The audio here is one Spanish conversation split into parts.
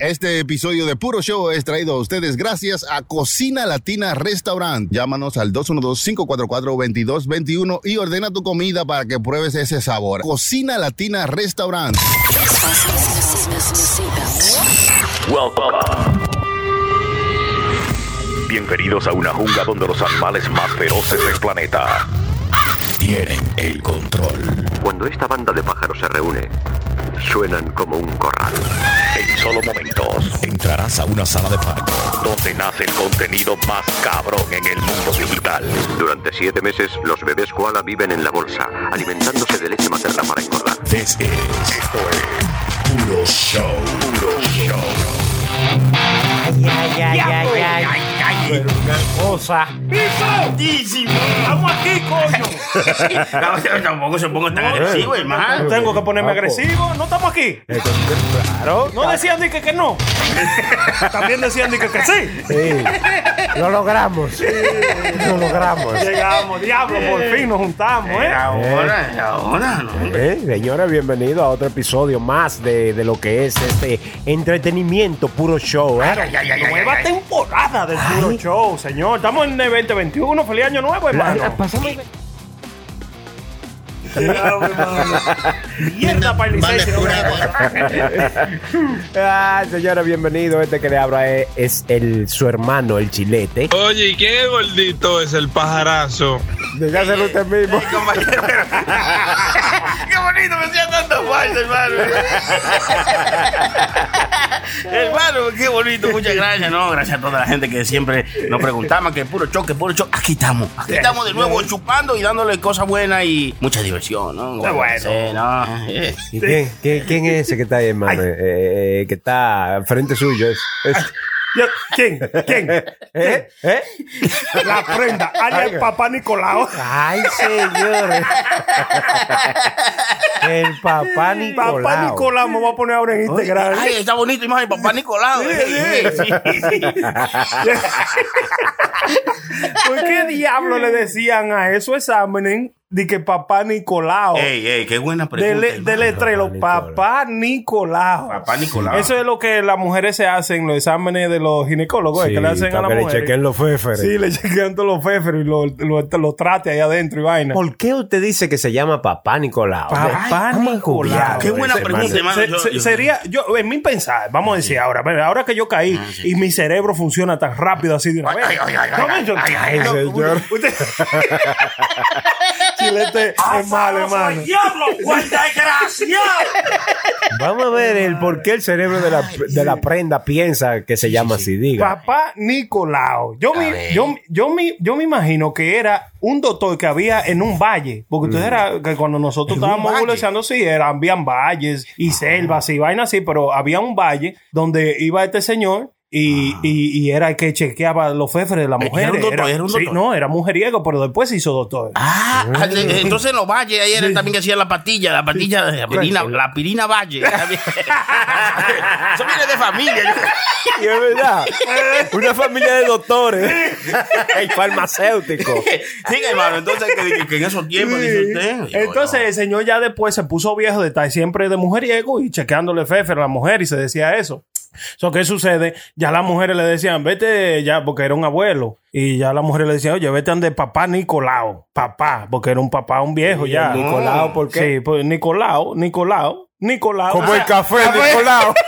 Este episodio de Puro Show es traído a ustedes gracias a Cocina Latina Restaurant. Llámanos al 212-544-2221 y ordena tu comida para que pruebes ese sabor. Cocina Latina Restaurant. Welcome. Bienvenidos a una jungla donde los animales más feroces del planeta tienen el control. Cuando esta banda de pájaros se reúne, suenan como un corral. En solo momentos entrarás a una sala de parto donde nace el contenido más cabrón en el mundo digital. Durante siete meses, los bebés koala viven en la bolsa, alimentándose de leche materna para engordar. This is, esto es Puro Show. Puro Show. Ay, ay, ay, ay, ay. Pero una cosa. ¡Estamos aquí, coño! No, tampoco se ponga tan agresivo, hermano. Tengo que ponerme agresivo. No estamos aquí. Claro. No decían ni que, que no. También decían ni que, que sí. Sí, lo logramos. Lo logramos. Llegamos, diablo, por fin nos juntamos, ¿eh? Ahora, ahora, ¿no? Eh, señores, bienvenidos a otro episodio más de, de lo que es este entretenimiento puro show. ¿eh? Ay, ay, Nueva temporada del puro show, señor. Estamos en el 2021. Feliz año nuevo, hermano. Pasamos- Mierda para el Ah, señores, bienvenidos. Este que le habla es, es el, su hermano, el chilete. Oye, ¿y qué gordito es el pajarazo? Dígaselo usted mismo. Compañero. Qué bonito, me hacía falta, hermano. hermano, qué bonito, muchas gracias, ¿no? Gracias a toda la gente que siempre nos preguntaba que puro choque, puro choque. Aquí estamos, aquí estamos de nuevo chupando y dándole cosas buenas y mucha diversión, ¿no? Qué bueno. Sí, ¿no? Eh. ¿Y quién, quién- quién es ese que está ahí, hermano? Eh, eh, que está al frente suyo. Es, es- Yo- ¿Quién? ¿Quién? ¿Eh? ¿Eh? La prenda, alias Papá Nicolau. Ay, señores. el papá Nicolau. Papá Nicolau me voy a poner ahora en Instagram. Ay, está bonito imagen, papá Nicolau. eh, sí, sí. ¿Por qué diablo le decían a esos exámenes de que papá Nicolau? Ey, ey, qué buena pregunta. Dele, hermano. de letrero, papá Nicolau. Papá Nicolau. Eso es lo que las mujeres se hacen, los exámenes de los ginecólogos, eh, Sí, que le hacen a las que le chequen los féferes. Sí, le chequean todos los féferos y lo, lo, lo trate ahí adentro y vaina. ¿Por qué usted dice que se llama papá Nicolau? Papá Vamos a Nicolau. Qué buena ese, pregunta, hermano. hermano. Se- yo- se- yo- sería, yo, en mi pensar, vamos a decir ahora, pero ahora que yo caí y mi cerebro funciona tan rápido así de una Ay, vez. ay, ay, ay, ay, ay, ay, ay, Chilete es malo, hermano. ¡Diablo, cuál desgraciado! Vamos a ver el por qué el cerebro de la, de la prenda piensa que se llama así. Diga. Papá Nicolau. Yo me, yo, yo, me, yo me imagino que era un doctor que había en un valle. Porque usted era que cuando nosotros Mm. ¿En un estábamos evolucionando, sí, era, habían valles y selvas y vainas así, pero había un valle donde iba este señor. Y, y, y era el que chequeaba los féferes de las Ah. Era un mujeres. doctor, era un sí, doctor. no, era mujeriego, pero después se hizo doctor. Ah, eh, entonces en los valles, ahí era también que hacía la patilla, la patilla, la pirina, la pirina valle. Eso viene de familia. Y es verdad. Una familia de doctores y farmacéuticos. Diga, hermano, entonces que, que- que en esos tiempos, dice usted. Yo, Entonces el señor ya después se puso viejo de estar siempre de mujeriego y chequeándole fefer a la mujer y se decía eso. So, ¿Qué sucede? Ya las mujeres le decían, vete ya, porque era un abuelo. Y ya las mujeres le decían, oye, vete donde papá Nicolau. Papá, porque era un papá, un viejo ya. Nicolau, ¿por qué? Sí, pues Nicolau, Nicolau, Nicolau. Como O sea, el café, Nicolau.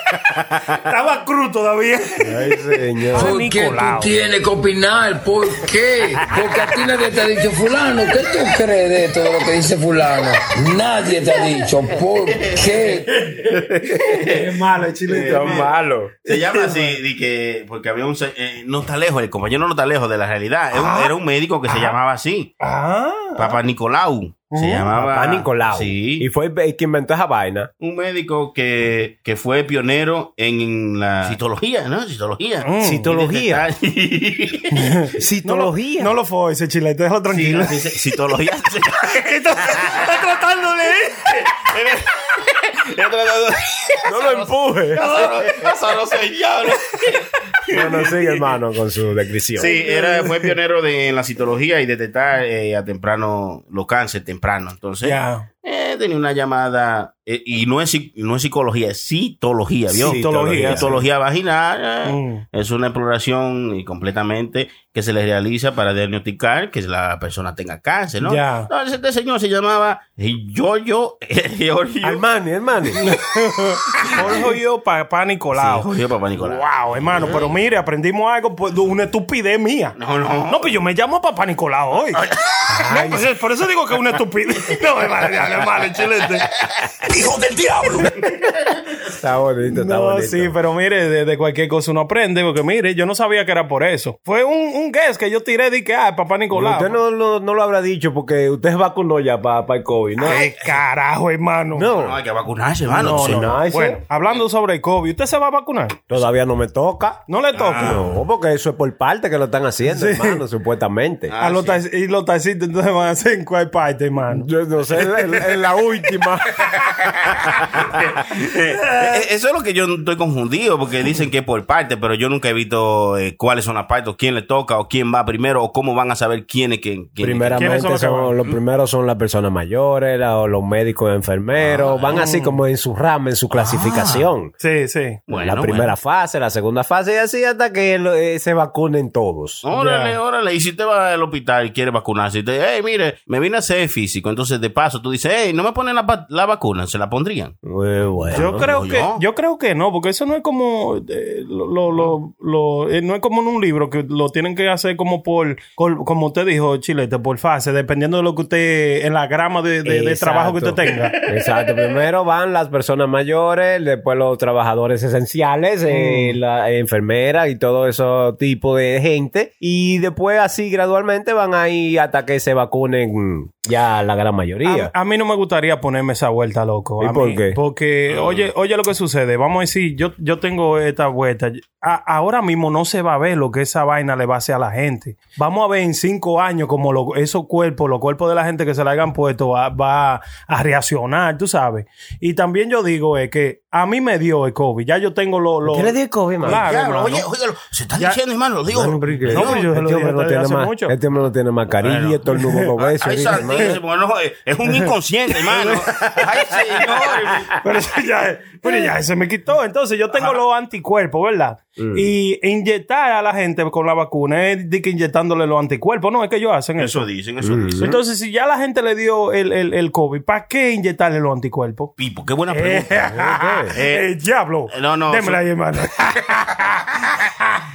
Estaba crudo todavía. Ay, señor. Ah, ¿Por qué Nicolau. tú tienes que opinar? ¿Por qué? Porque a ti nadie te ha dicho fulano. ¿Qué tú crees de todo lo que dice fulano? Nadie te ha dicho. ¿Por qué? Es malo el chilete. Son malos. Se llama así, de que, porque había un. eh, no está lejos, el compañero no está lejos de la realidad. Era un, era un médico que se llamaba así, Ah. Papá Nicolau. Se llamaba. Papá Nicolau. Sí. Y fue el que inventó esa vaina. un médico que, que fue pionero en la citología, ¿no? Citología. Mm. Citología. No Citología. no lo fue ese chilete, déjalo tranquilo. sí, sí, citología. Está tratando de No lo empuje. Eso no diablo. Bueno, sigue, hermano, con su descripción. Sí, era, fue pionero de, en la citología y detectar eh, a temprano los cánceres temprano. Entonces, Ya. Eh, tenía una llamada eh, y no es, no es psicología, es citología, ¿vio? Citología, Citología vaginal eh, Mm. es una exploración completamente que se le realiza para diagnosticar que la persona tenga cáncer, ¿no? Ya. No, este señor se llamaba Giorgio Giorgio Armani, Armani. Yo, papá Nicolau. Sí, Giorgio Papá Nicolás. Wow, hermano, pero mire, aprendimos algo, pues, de una estupidez mía. No, no. No, pues yo me llamo Papá Nicolau hoy. No, pues, por eso digo que es una estupidez. No, hermano, hermano, chilete. ¡Hijo del diablo! Está bonito, está No, bonito. sí, pero mire, de, de cualquier cosa uno aprende, porque mire, yo no sabía que era por eso. Fue un, un guess que yo tiré de que, ah, Papá Nicolau. Usted no, lo- no lo habrá dicho porque usted se vacunó ya para el COVID, ¿no? Ay, carajo, hermano. No, hay que vacunarse, hermano. No, no, no, ese- Bueno, hablando sobre el COVID, ¿usted se va a vacunar? Todavía no me toca. ¿No le toca? No, porque eso es por parte que lo están haciendo, hermano, supuestamente. a los taxi- y los taxistas entonces van a hacer en cuál parte, hermano. Yo no sé, en la última. Eh, eh, Eso es lo que yo estoy confundido, porque dicen que es por parte, pero yo nunca he visto eh, cuáles son las partes, o quién le toca, o quién va primero, o cómo van a saber quién es quién. quién. Primeramente, ¿Quiénes son los son- los primeros son las personas mayores, la- o los médicos enfermeros. van así como en su rama, en su clasificación. Sí, sí. Bueno, la primera bueno. fase, la segunda fase y así hasta que lo- eh, se vacunen todos. Órale, Ya. órale. Y si usted va al hospital y quiere vacunarse, y te dice, hey, mire, me vine a hacer físico. Entonces, de paso, tú dices, hey, no me ponen la, vacuna, se la pondrían. Muy bueno. Yo creo no, que yo. yo creo que no, porque eso no es como eh, lo, lo- lo- lo- eh, no es como en un libro que lo tienen que hacer como por, como usted dijo, Chilete, por fase, dependiendo de lo que usted en la grama de, de- de Exacto. trabajo que usted tenga. Exacto. Primero van las personas mayores, después los trabajadores esenciales, eh, Mm. la enfermera y todo ese tipo de gente. Y después así gradualmente van ahí hasta que se vacunen ya la gran mayoría. A, a mí no me gustaría ponerme esa vuelta, loco. ¿Y A por mí- qué? Porque, oye, oye lo que sucede. Vamos a decir, yo, yo tengo esta vuelta. A- ahora mismo no se va a ver lo que esa vaina le va a hacer a la gente. Vamos a ver en cinco años como lo- esos cuerpos, los cuerpos de la gente que se le hayan puesto va, va a reaccionar, tú sabes. Y también yo digo es que a mí me dio el COVID. Ya yo tengo lo... lo ¿Qué le dio el COVID, mano? Claro, oye, óigalo, se está Ya- diciendo, hermano, lo digo. No, pero yo lo este, dije hombre no tiene hace más, mucho. este hombre no tiene mascarilla todo el mundo lo ve. Ay, no, es- un inconsciente, hermano. Ay, señor. Pero eso ya, pero ya se me quitó. Entonces yo tengo los anticuerpos, ¿verdad? Y inyectar a la gente con la vacuna es de que inyectándole los anticuerpos. No, es que ellos hacen eso. Eso dicen, eso dicen. Entonces, si ya la gente le dio el, el, el COVID, ¿para qué inyectarle los anticuerpos? Pipo, qué buena Eh, pregunta. eh, diablo. no, no, Démela ahí, hermano.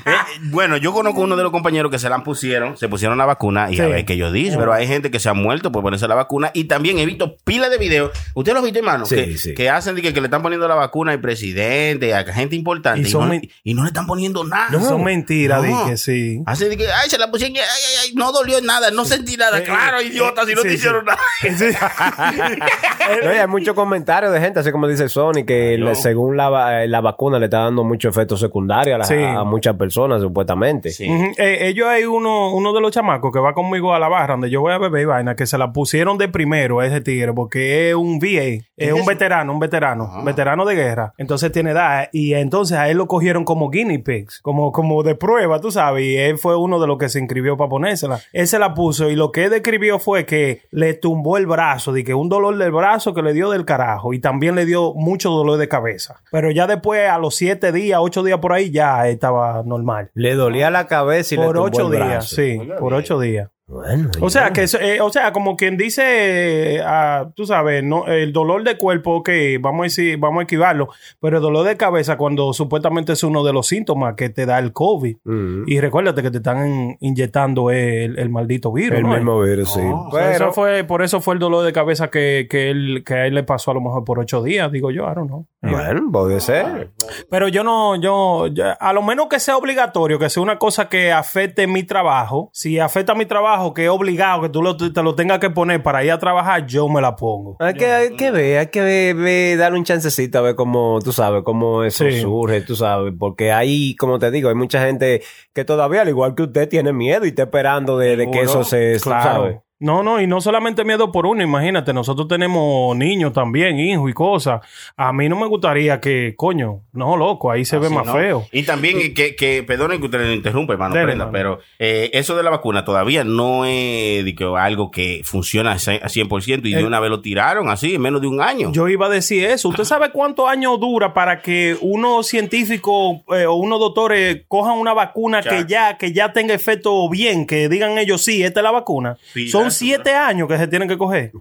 Eh, eh, bueno, yo conozco uno de los compañeros que se la pusieron, se pusieron la vacuna y a ver qué ellos dicen, pero hay gente que se ha muerto por ponerse la vacuna y también he visto pila de videos. ¿Usted lo ha visto, hermano? Sí, que, sí. que hacen de que, que le están poniendo la vacuna al presidente, a gente importante Y no, men- y no le están poniendo nada. No, son mentiras, No. dije, sí. Hacen de que, ay, se la pusieron, ay, ay, ay, no dolió nada, no sentí nada. Eh, claro, eh, idiota, si no te hicieron nada. No, hay muchos comentarios de gente, así como dice Sony, que le- según la, eh, la vacuna le está dando mucho efecto secundario a, la- a muchas personas, supuestamente. Ujú. Eh, ellos hay uno, uno de los chamacos que va conmigo a la barra donde yo voy a beber y vaina, que se la pusieron de primero a ese tigre porque es un VA, es un veterano, un veterano, veterano de guerra. Entonces tiene edad y entonces a él lo cogieron como guinea pigs, como, como de prueba, tú sabes, y él fue uno de los que se inscribió para ponérsela. Él se la puso y lo que él describió fue que le tumbó el brazo, de que un dolor del brazo que le dio del carajo y también le dio mucho dolor de cabeza. Pero ya después, a los siete días, ocho días por ahí, ya estaba normal. Le dolía la cabeza y le Por tumbó ocho el días, brazo. sí, por ocho días. Bueno, O sea, que, eh, o sea, como quien dice, eh, ah, tú sabes, no, el dolor de cuerpo, ok, vamos a decir, vamos a esquivarlo, pero el dolor de cabeza cuando supuestamente es uno de los síntomas que te da el COVID. Mm. Y recuérdate que te están in- inyectando el, el maldito virus, el ¿no? mismo virus, sí. O sea, Pero, eso fue, por eso fue el dolor de cabeza que, que, él, que a él le pasó a lo mejor por ocho días, digo yo, I don't know. bueno, puede ser. Pero yo no, yo, yo- a lo menos que sea obligatorio, que sea una cosa que afecte mi trabajo. Si afecta mi trabajo, que es obligado, que tú lo- te lo tengas que poner para ir a trabajar, yo me la pongo. Hay que, hay que ver, hay que ver, ver, darle un chancecito a ver cómo, tú sabes, cómo eso Sí. surge, tú sabes, porque hay, como te digo, hay mucha gente que todavía, al igual que usted, tiene miedo y está esperando de, de que eso se, Claro. sabes. No, no, y no solamente miedo por uno, imagínate, nosotros tenemos niños también, hijos y cosas. A mí no me gustaría que, coño, no, loco, ahí se ve Así, más ¿no? feo. Y también eh, que, que perdonen que usted le interrumpe, hermano, Dele, Prenda, pero eh, eso de la vacuna todavía no es algo que funciona a 100% y de El- una vez lo tiraron así en menos de un año. Yo iba a decir eso. ¿Usted sabe cuántos años dura para que unos científicos eh, o unos doctores cojan una vacuna Ya. que ya que ya tenga efecto bien, que digan ellos sí, esta es la vacuna? Sí, Son siete años que se tienen que coger.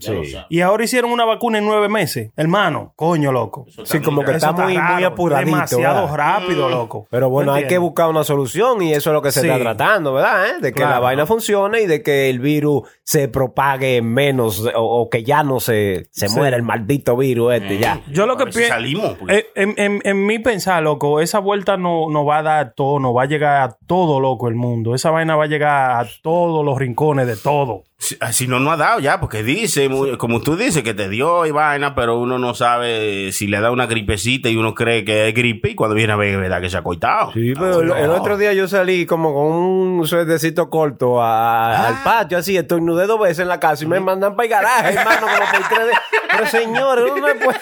Y ahora hicieron una vacuna en nueve meses. Hermano, coño, loco. Sí, como muy que está muy, raro, muy apuradito. Demasiado ¿verdad? rápido, loco. Pero bueno, ¿Me hay que buscar una solución y eso es lo que se Sí. está tratando, ¿verdad? ¿Eh? De que Claro, la vaina ¿no? funcione y de que el virus se propague menos o, o que ya no se, se Sí. muera el maldito virus este, ya. Yo lo A que pienso. salimos, porque- en, en, en mi pensar, loco, esa vuelta no, no va a dar todo, no va a llegar a todo, loco, el mundo. Esa vaina va a llegar a todos los rincones de todo. Si, ah, si no, no ha dado ya, porque dice, muy- como tú dices, que te dio y vaina, pero uno no sabe si le da una gripecita y uno cree que es gripe y cuando viene a ver, verdad que se ha coitado. Sí, pero el, el otro día yo salí como con un suétercito corto a- al patio, así, estornudé dos veces en la casa y me mandan para el garaje, hermano, como por tres de- Pero señores, uno no puede...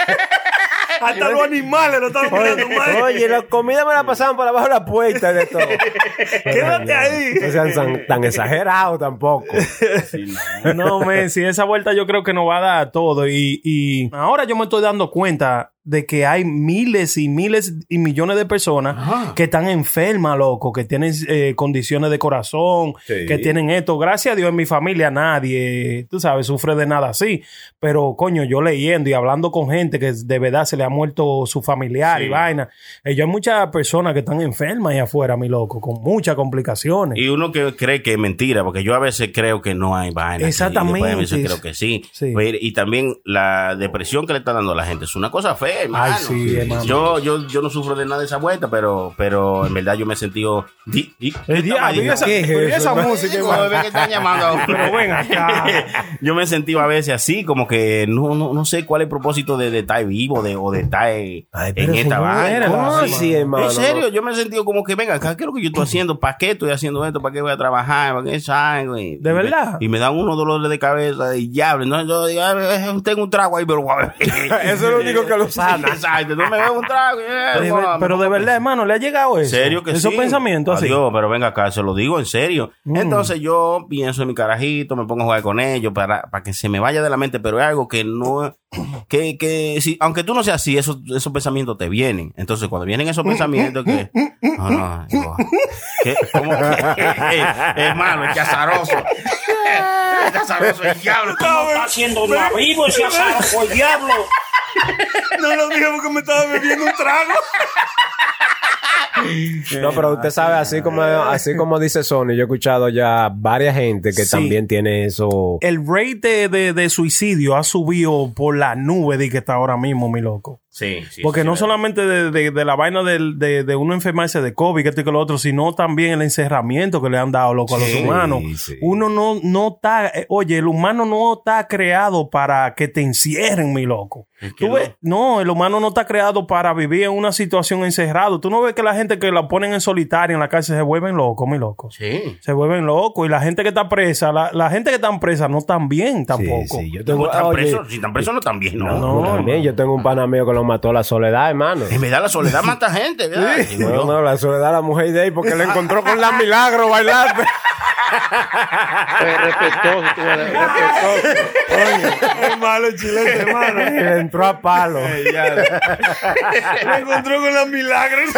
Hasta los animales lo están Oye, oye, la comida me la pasaban por abajo de la puerta y de todo. Quédate ahí. No sean tan, tan exagerados tampoco. No, men, si esa vuelta yo creo que nos va a dar todo. Y, y ahora yo me estoy dando cuenta de que hay miles y miles y millones de personas que están enfermas, loco, que tienen eh, condiciones de corazón, Sí. que tienen esto. Gracias a Dios en mi familia nadie, tú sabes, sufre de nada así. Pero, coño, yo leyendo y hablando con gente que de verdad se le ha muerto su familiar y vaina. Eh, yo hay muchas personas que están enfermas ahí afuera, mi loco, con muchas complicaciones. Y uno que cree que es mentira, porque yo a veces creo que no hay vaina. y Exactamente. después a veces creo que sí. Sí. Pero- y también la depresión que le está dando a la gente es una cosa fea, hermano. Ay, sí, hermano. Yo, yo, yo no sufro de nada de esa vuelta, pero, pero en verdad yo me he sentido. Di, di- El diablo, y esa, ¿Qué es y eso, esa hermano? música, Digo, hermano. bebé, que están llamando ahora. Pero ven acá. yo me he sentido a veces así, como que no, no, no sé cuál es el propósito de, de estar vivo de, o de estar en pero esta señor, vaina. ¿cómo así, hermano? En serio, yo me he sentido como que, venga, acá, ¿qué es lo que yo estoy haciendo? ¿Para qué estoy haciendo esto? ¿Para qué voy a trabajar? ¿Para qué salgo? Y- ¿De y me- verdad? y me dan unos dolores de cabeza y diablo. No, yo digo, "Ah, tengo un trago ahí, pero voy a beber". Eso es lo único que lo sana. Exacto, no me veo un trago. De- voy a- pero de verdad, hermano, ¿le ha llegado eso? serio que Esos sí. pensamientos así. Mm. Adiós, pero venga acá, se lo digo en serio. Entonces yo pienso en mi carajito, me pongo a jugar con ellos para, para que se me vaya de la mente, pero es algo que no, que, que si, aunque tú no seas así, esos, esos pensamientos te vienen. Entonces cuando vienen esos pensamientos que, no, no, digo, ¿qué? ¿Cómo que? Hermano, es azaroso. Es azaroso, el diablo. está haciendo una vivo ese asado por diablo. No lo dije porque me estaba bebiendo un trago. No, pero usted sabe, así como, así como dice Sony, yo he escuchado ya varias gente que Sí. también tiene eso. El rate de, de- de suicidio ha subido por la nube de que está ahora mismo, mi loco. Sí, sí. Porque sí, no sí, solamente de, de- de la vaina del- de, de uno enfermarse de COVID, que esto y que lo otro, sino también el encerramiento que le han dado, loco, a los humanos. sí. Uno no, no está, eh, oye, el humano no está creado para que te encierren, mi loco. Tú ves- no, el humano no está creado para vivir en una situación encerrado. Tú no ves que la gente que la ponen en solitaria en la cárcel se vuelven locos, mi loco. Sí. Se vuelven locos. Y la gente que está presa, la, la gente que está presa no están bien tampoco. Sí, sí, yo No, tengo, están oye, presos, si están presos no están bien, no. no, también, yo tengo un pana mío que lo mató la soledad, hermano. En verdad la soledad mata gente, ¿verdad? Digo No, no, la soledad la mujer de ahí porque le encontró con la milagro bailando. respetuoso, tú eres respetuoso. Es malo el chilete, hermano. y le entró a palo. Me encontró con los milagros.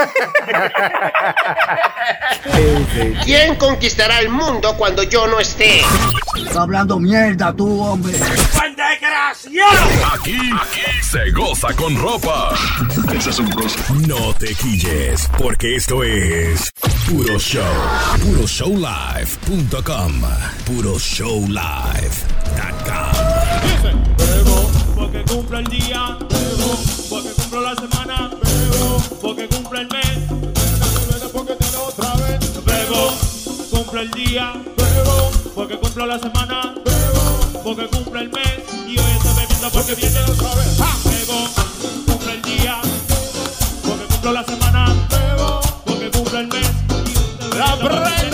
¿Quién conquistará el mundo cuando yo no esté? hablando mierda tú, hombre. Aquí, aquí se goza con ropa. No te quilles, porque esto es Puro Show. PuroShowLive.com. PuroShowLive.com. Bebo porque cumple el día, bebo porque cumplo la semana, bebo porque cumple el mes, porque tiene otra vez. Bebo, cumple el día, bebo porque cumplo la semana, bebo porque cumple el mes y hoy estoy bebiendo porque viene otra vez. Bebo, cumple el día, porque cumplo la semana, bebo porque cumple el mes y hoy estoy bebiendo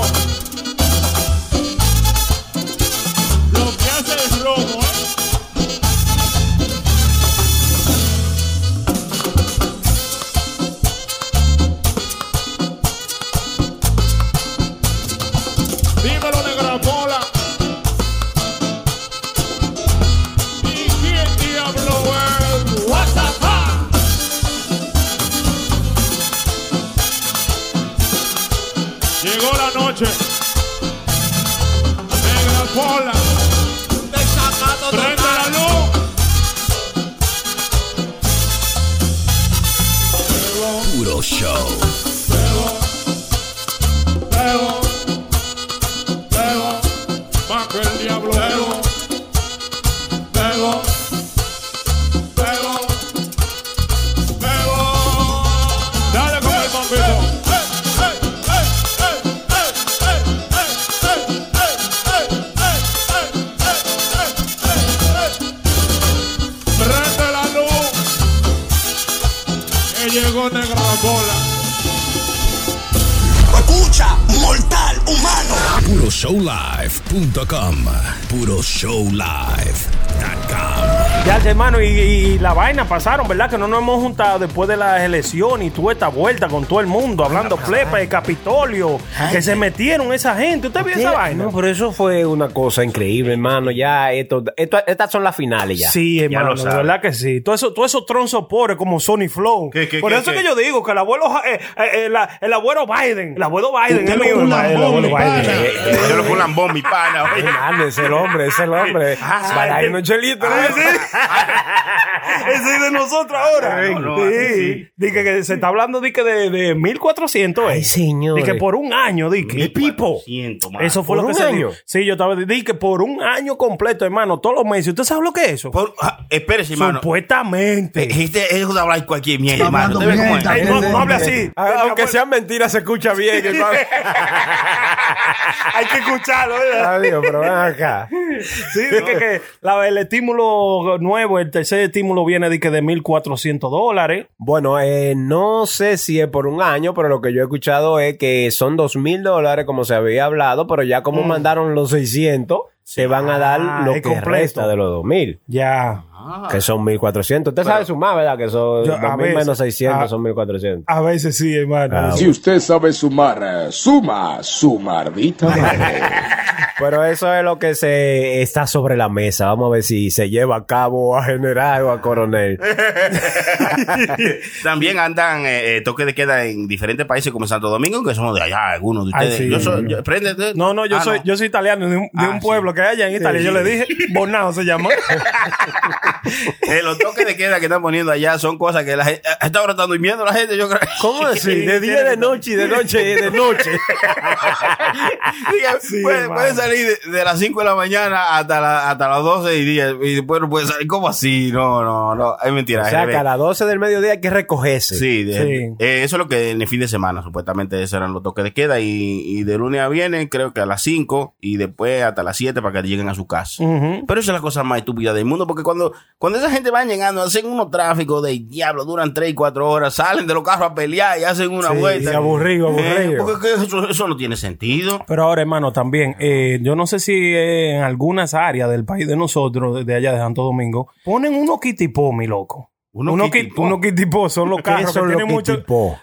Vamos. Pasaron, ¿verdad? Que no nos hemos juntado después de las elecciones y tuve esta vuelta con todo el mundo, hablando flepa de Capitolio, que se metieron esa gente. ¿Usted vio esa vaina? No, pero eso fue una cosa increíble, hermano. Ya, esto, esto- estas son las finales ya. Sí, Ya hermano, de sabes. verdad que sí. Todo eso, todo esos tronzos pobres como Sony Flow. ¿Qué, qué, Por qué, eso qué? que yo digo que el abuelo, eh, eh, eh, la- el abuelo Biden, el abuelo Biden el lambón, abuelo mi Biden. pana. Eh, Yo lo fue un lambón, mi pana. Hermano, es el hombre, es el hombre. Ah, Para irnos chelito. Ah, sí. Ese es de nosotros ahora. No, sí. sí. Dice que se está hablando de que de, de 1400. Ay, eh. señores. Dice que por un año, di que pipo. Eso fue ¿Por lo que se año? dijo. Sí, yo estaba di que por un año completo, hermano, todos los meses. ¿Usted sabe lo que es eso? Por- ah, espérese, hermano. Supuestamente. Este es de hablar cualquier mierda, hermano. no, no hable así. Ah, Aunque sean mentiras, se escucha bien, hermano. Hay que escucharlo, ¿verdad? Adiós, pero ven acá. Sí, que, que la- el estímulo nuevo, el tercer estímulo viene de que de 1.400 dólares. Bueno, eh, no sé si es por un año, pero lo que yo he escuchado es que son dos mil dólares, como se había hablado, pero ya como mandaron los 600, se van a dar Ah, lo que completo. resta de los dos mil, Que son 1400. Usted sabe sumar, ¿verdad? Que son Yo, a 2000 veces, menos 600 ah, son 1400. A veces sí, hermano. Ah, Si usted sabe sumar, eh, suma su mardita madre. Pero eso es lo que se está sobre la mesa. Vamos a ver si se lleva a cabo a general o a coronel. También andan eh, eh, toque de queda en diferentes países como Santo Domingo, que somos de allá, algunos de Ay, ustedes. sí. yo soy, yo- préndete. No, no, yo Ah, soy, yo soy italiano de un, de Ah, un sí. pueblo que hay allá en Italia. Sí, yo sí. le dije, Bornao se llama. Eh, los toques de queda que están poniendo allá son cosas que la gente, a esta hora están durmiendo la gente, yo creo. ¿Cómo decir? De día, de noche y de noche y de noche. Diga, Sí, puede, salir de, de las 5 de la mañana hasta, la- hasta las 12 y, día, y después no puede salir. ¿Cómo así? No, no, no. Es mentira. O sea, que a las 12 del mediodía hay que recogerse. Sí, de- Sí. eh, eso es lo que en el fin de semana, supuestamente, esos eran los toques de queda. Y, y de lunes a viernes, creo que a las 5 y después hasta las 7 para que lleguen a su casa. Pero esa es la cosa más estúpida del mundo, porque cuando, cuando esa gente va llegando, hacen unos tráficos de diablo, duran 3 y 4 horas, salen de los carros a pelear y hacen una Sí, vuelta. aburrido, Eh, aburrido. porque que eso, eso no tiene sentido. Pero ahora, hermano, también, eh, yo no sé si en algunas áreas del país de nosotros, de allá de Santo Domingo, ponen unos kitipomi, loco. Kit- kitipó. unos kitipó son los ¿Qué carros que tienen mucho.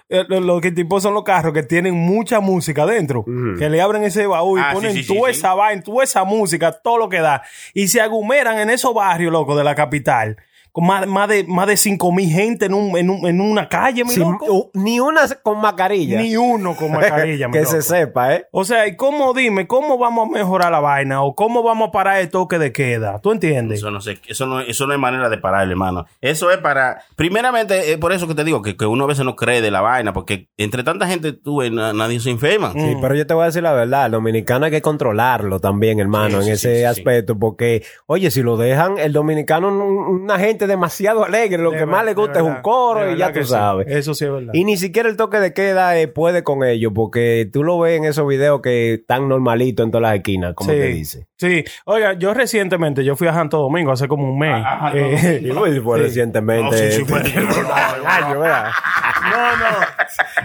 Eh, Los, son los carros que tienen mucha música dentro. Que le abren ese baúl y Ah, ponen sí, sí, toda sí. esa vaina, toda esa música, todo lo que da. Y se aglomeran en esos barrios, loco, de la capital. Con más, más de, más de cinco mil gente en, un, en, un- en una calle, mi Sin- loco. ni una con mascarilla. Ni uno con mascarilla, mi que loco. se sepa, ¿eh? O sea, ¿y cómo, dime, cómo vamos a mejorar la vaina? ¿O cómo vamos a parar el toque de queda? ¿Tú entiendes? Eso no sé, eso no, eso no es manera de parar, hermano. Eso es para, primeramente, es por eso que te digo que, que uno a veces no cree de la vaina, porque entre tanta gente tú nadie se enferma. Sí, pero yo te voy a decir la verdad, el dominicano hay que controlarlo también, hermano, Sí, en sí, ese sí, sí, aspecto, porque, oye, si lo dejan, el dominicano una gente demasiado alegre, lo De que más le gusta es un coro y ya tú sí. sabes. Eso sí es verdad. Y ni siquiera el toque de queda eh, puede con ellos, porque tú lo ves en esos videos que están normalitos en todas las esquinas, como sí, te dice. Sí, oiga, yo recientemente, yo fui a Santo Domingo hace como un mes. Eh, Y pues, fue Sí. recientemente. No, no, no.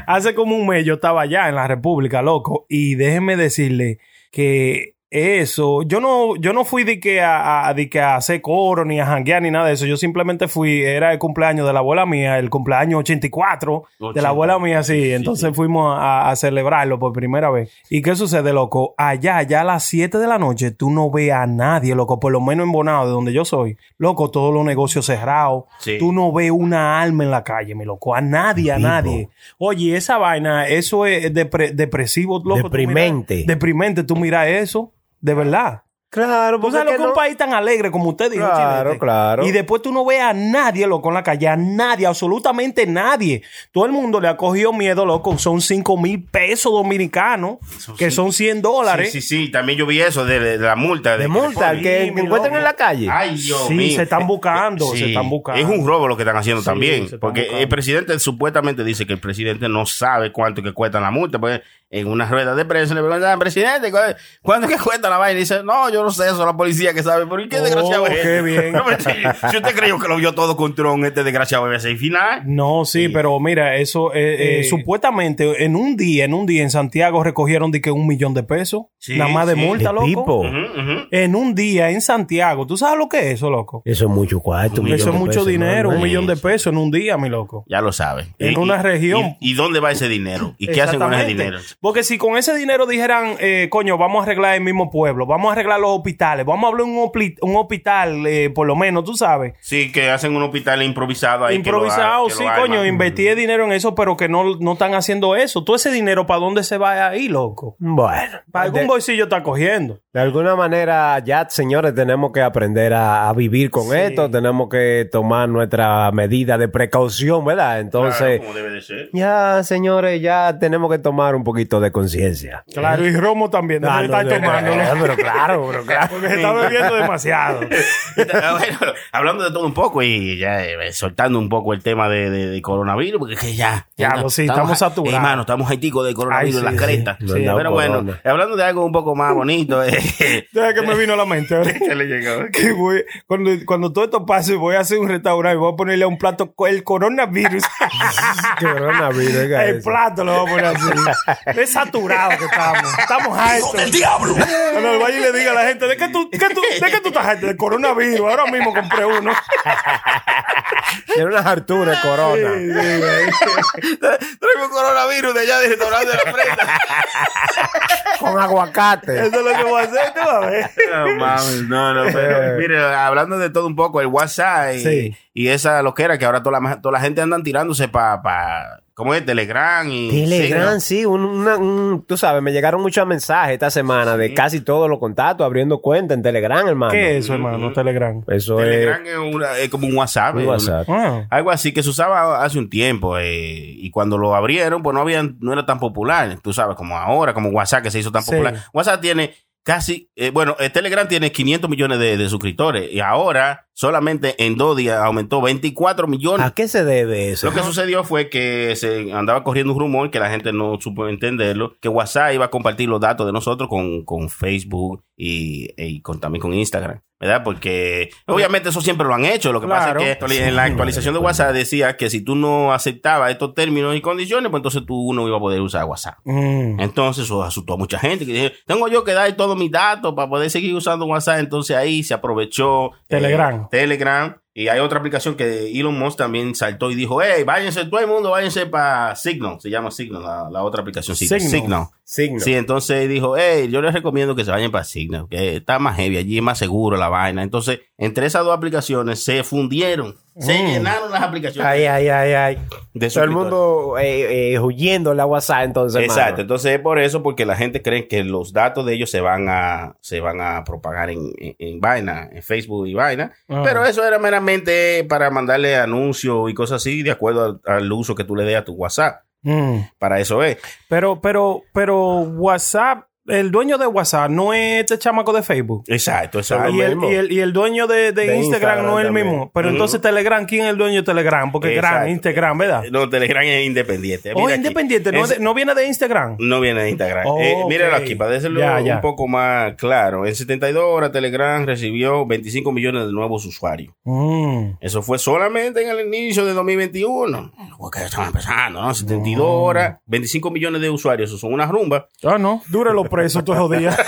Hace como un mes yo estaba allá en la República, loco. Y déjeme decirle que eso, yo no, yo no fui de que a, a- de que a hacer coro, ni a janguear, ni nada de eso. Yo simplemente fui, era el cumpleaños de la abuela mía, el cumpleaños 84 de 80. la abuela mía, sí. Entonces fuimos a, a celebrarlo por primera vez. ¿Y qué sucede, loco? Allá, allá a las 7 de la noche, tú no ves a nadie, loco, por lo menos en Bonao, de donde yo soy. Loco, todos los negocios cerrados. Sí. Tú no ves una alma en la calle, mi loco. A nadie, a Vivo. nadie. Oye, esa vaina, eso es depre- depresivo, loco. tú Deprimente. deprimente, tú miras eso. De verdad. Claro, ¿Tú porque sabes lo es que que un país tan alegre como usted dijo, Claro, Chilete? claro. Y después tú no ves a nadie, loco, en la calle. A nadie, absolutamente nadie. Todo el mundo le ha cogido miedo, loco. Son 5 mil pesos dominicanos, que son 100 dólares. Sí, sí, sí, también yo vi eso de, de- de la multa. De que multa, que me encuentran en la calle. Ay, Dios Sí, mío. se están buscando, Sí. se están buscando. Es un robo lo que están haciendo Sí, también. están Porque buscando. el presidente supuestamente dice que el presidente no sabe cuánto que cuesta la multa. Pues en una rueda de prensa le preguntan, presidente, ¿cu- ¿cuánto que cuesta la vaina? Y dice, no, yo no sé, eso es la policía que sabe. ¿Por qué Oh, desgraciado es qué este? bien. No, pero si, usted creyó que lo vio todo con Tron, este desgraciado debe ser final. No, sí, pero mira, eso eh, eh, Sí. supuestamente en un día, en un día en Santiago recogieron de que un millón de pesos, Sí, nada más de sí. multa, De loco. tipo. En un día en Santiago, ¿tú sabes lo que es eso, loco? Eso es mucho cuarto. Eso es mucho pesos, dinero, un millón de pesos en un día, mi loco. Ya lo sabe. En Y- una y- región. Y, y dónde va ese dinero? ¿Y qué hacen con ese dinero? Porque si con ese dinero dijeran, eh, coño, vamos a arreglar el mismo pueblo, vamos a arreglar los hospitales, vamos a hablar un, un hospital, eh, por lo menos, tú sabes. Sí, que hacen un hospital improvisado ahí. que lo Improvisado, que sí, coño, invertí dinero en eso, pero que no, no están haciendo eso. Todo ese dinero, ¿para dónde se va ahí, loco? Bueno, Para algún de, bolsillo está cogiendo. De alguna manera ya, señores, tenemos que aprender a, a vivir con Sí. esto, tenemos que tomar nuestra medida de precaución, ¿verdad? Entonces, Claro, como debe de ser. ya, señores, ya tenemos que tomar un poquito de conciencia. Claro, y Romo también, debe Ah, no, estar no, tomando. no, pero claro, pero claro. Porque se está bebiendo demasiado. Bueno, hablando de todo un poco y ya eh, soltando un poco el tema de, de- de coronavirus, porque es que ya. Ya, lo sí, estamos saturados. Hermano, estamos haitico de coronavirus Ay, en sí, la cresta. sí. No, Pero no, bueno, hablando de algo un poco más bonito, eh, Deja que me vino a la mente. ¿qué le llegó? que voy, cuando, cuando todo esto pase, voy a hacer un restaurante y voy a ponerle a un plato el coronavirus. Coronavirus, el eso. plato lo voy a poner así. Es saturado que estamos. Estamos altos. del diablo! Cuando vaya y le diga a la gente, ¿de qué tú, qué tú, de qué tú estás alto? Del coronavirus. Ahora mismo compré uno. Tiene unas harturas, corona. Traigo coronavirus de allá del restaurante de la prenda. Con aguacate. Eso es lo que voy a hacer, tú vas a ver. No, mames, no, no, pero mire, hablando de todo un poco, el WhatsApp y, Sí. y esa loquera que ahora toda la, toda la gente andan tirándose para, pa, ¿cómo es? Telegram y... Telegram, sí, un, una- un- tú sabes, me llegaron muchos mensajes esta semana de casi todos los contactos abriendo cuenta en Telegram, hermano. ¿Qué es eso, hermano? Telegram. Eso Telegram es, una- es como un WhatsApp. eh, un WhatsApp. Ah. Algo así que se usaba hace un tiempo eh, y cuando lo abrieron pues no habían no era tan popular, tú sabes, como ahora, como WhatsApp que se hizo tan Sí. popular. WhatsApp tiene casi, eh, bueno, eh, Telegram tiene 500 millones de, de suscriptores y ahora solamente en dos días aumentó 24 millones. ¿A qué se debe eso? Lo que sucedió fue que se andaba corriendo un rumor que la gente no supo entenderlo, que WhatsApp iba a compartir los datos de nosotros con, con Facebook y, y con, también con Instagram, ¿verdad? Porque obviamente eso siempre lo han hecho. Lo que Claro. pasa es que en la actualización de WhatsApp decía que si tú no aceptabas estos términos y condiciones, pues entonces tú no ibas a poder usar WhatsApp. Mm. Entonces eso asustó a mucha gente que dije, tengo yo que dar todos mis datos para poder seguir usando WhatsApp. Entonces ahí se aprovechó eh, Telegram. Telegram Y hay otra aplicación que Elon Musk también saltó y dijo, hey, váyanse, todo el mundo, váyanse para Signal. Se llama Signal, la, la otra aplicación. Signal. Signal. Signal. Sí, entonces dijo, hey, yo les recomiendo que se vayan para Signal, que está más heavy, allí es más seguro la vaina. Entonces, entre esas dos aplicaciones se fundieron, se Mm. llenaron las aplicaciones. Ay, ay, ay, ay. De Todo el mundo eh, eh, huyendo la WhatsApp entonces. Exacto, mano. entonces es por eso, porque la gente cree que los datos de ellos se van a, se van a propagar en, en- en vaina, en Facebook y vaina. Ah. Pero eso era meramente para mandarle anuncios y cosas así, de acuerdo al, al uso que tú le des a tu WhatsApp. Mm. Para eso es. Pero, pero, pero WhatsApp, el dueño de WhatsApp no es este chamaco de Facebook. Exacto, exacto. Y el, y, el, y el dueño de, de De Instagram, Instagram no es el mismo. Pero entonces Telegram, ¿quién es el dueño de Telegram? Porque Exacto. Gran, Instagram, ¿verdad? No, Telegram es independiente. O Mira independiente, no, Es- de- no viene de Instagram. No viene de Instagram. Oh, Eh, Míralo ok. aquí, para decirlo Ya, ya. un poco más claro. En 72 horas, Telegram recibió 25 millones de nuevos usuarios. Mm. Eso fue solamente en el inicio de 2021. Porque estaba empezando, ¿no? 72 horas, 25 millones de usuarios. Eso son una rumba. Ah, no. Dure los presos todos los días.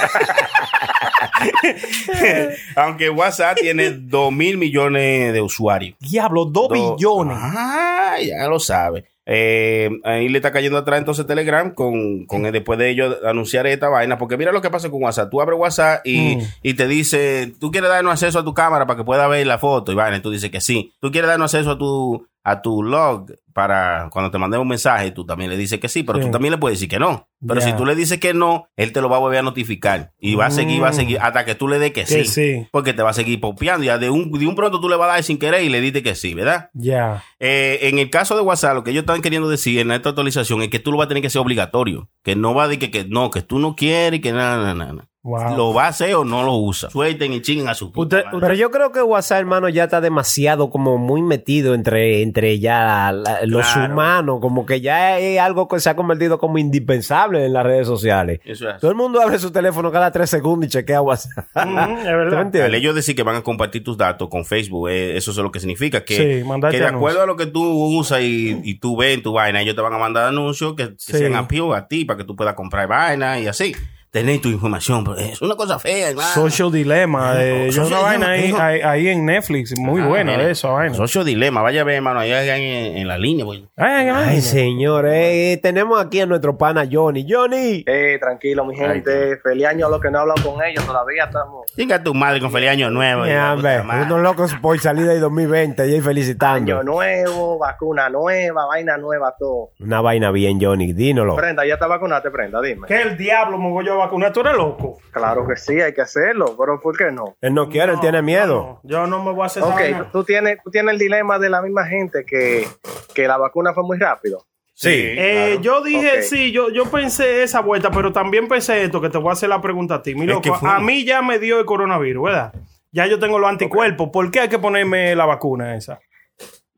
Aunque WhatsApp tiene 2 mil millones de usuarios. Diablo, dos Do- billones. Ah, ya lo sabe. Eh, ahí le está cayendo atrás entonces Telegram con, con después de ellos anunciar esta vaina. Porque mira lo que pasa con WhatsApp. Tú abres WhatsApp y, Mm. y te dice, tú quieres darnos acceso a tu cámara para que pueda ver la foto. Y vaina, y tú dices que sí. Tú quieres darnos acceso a tu, a tu log para cuando te mandemos un mensaje. Tú también le dices que sí, pero Sí. tú también le puedes decir que no. Pero si tú le dices que no, él te lo va a volver a notificar. Y va a seguir, va a seguir hasta que tú le des que, Que sí. sí. Porque te va a seguir popeando. Ya de un, de un pronto tú le vas a dar sin querer y le dices que sí, ¿verdad? Ya. Eh, en el caso de WhatsApp, lo que ellos están queriendo decir en esta actualización es que tú lo vas a tener que ser obligatorio. Que no va a decir que, que no, que tú no quieres, que nada, nada, nada. Wow. Lo va a hacer o no lo usa. Suelten y chinguen a su puta Usted- madre. Pero yo creo que WhatsApp, hermano, ya está demasiado como muy metido entre, entre ya la- los Claro. humanos, como que ya es algo que se ha convertido como indispensable en las redes sociales. Eso es así. Todo el mundo abre su teléfono cada tres segundos y chequea WhatsApp. Es ¿Tú me verdad. Al ellos decir que van a compartir tus datos con Facebook, eh, eso es lo que significa. Que, Sí, mandarte que de anuncios. acuerdo a lo que tú usas y, y tú ves en tu vaina, ellos te van a mandar anuncios que, que Sí. sean appeal a ti para que tú puedas comprar vaina y así. Tener tu información. pero es una cosa fea, hermano. Social Dilema. De, yo Social una vaina ahí, Dilemma, ahí, ahí en Netflix. Muy Ah, buena mire. de eso, vaina. Socio Dilema, vaya a ver, hermano, ahí en, en la línea. pues. Ay, ay, ay. Ay, señor, eh, tenemos aquí a nuestro pana Johnny. Johnny. Eh, tranquilo, mi gente. Feliz año a los que no he hablado con ellos. Todavía estamos. Diga tu madre con feliz año nuevo. Hombre, madre. unos locos por salida de 2020 y ahí felicitando. Año nuevo, vacuna nueva, vaina nueva, todo. Una vaina bien, Johnny, dínoslo. Prenda, ya te vacunaste, Prenda, dime. ¿Qué el diablo me voy yo a vacunar? ¿Tú eres loco? Claro que sí, hay que hacerlo, pero ¿por qué no? Él no quiere, él tiene miedo. No, yo no me voy a hacer Ok, tú tienes, tú tienes el dilema de la misma gente que, que la vacuna fue muy rápido. Sí. Eh, yo dije, sí, yo, yo pensé esa vuelta, pero también pensé esto, que te voy a hacer la pregunta a ti. Mi loco, a mí ya me dio el coronavirus, ¿verdad? Ya yo tengo los anticuerpos. ¿Por qué hay que ponerme la vacuna esa?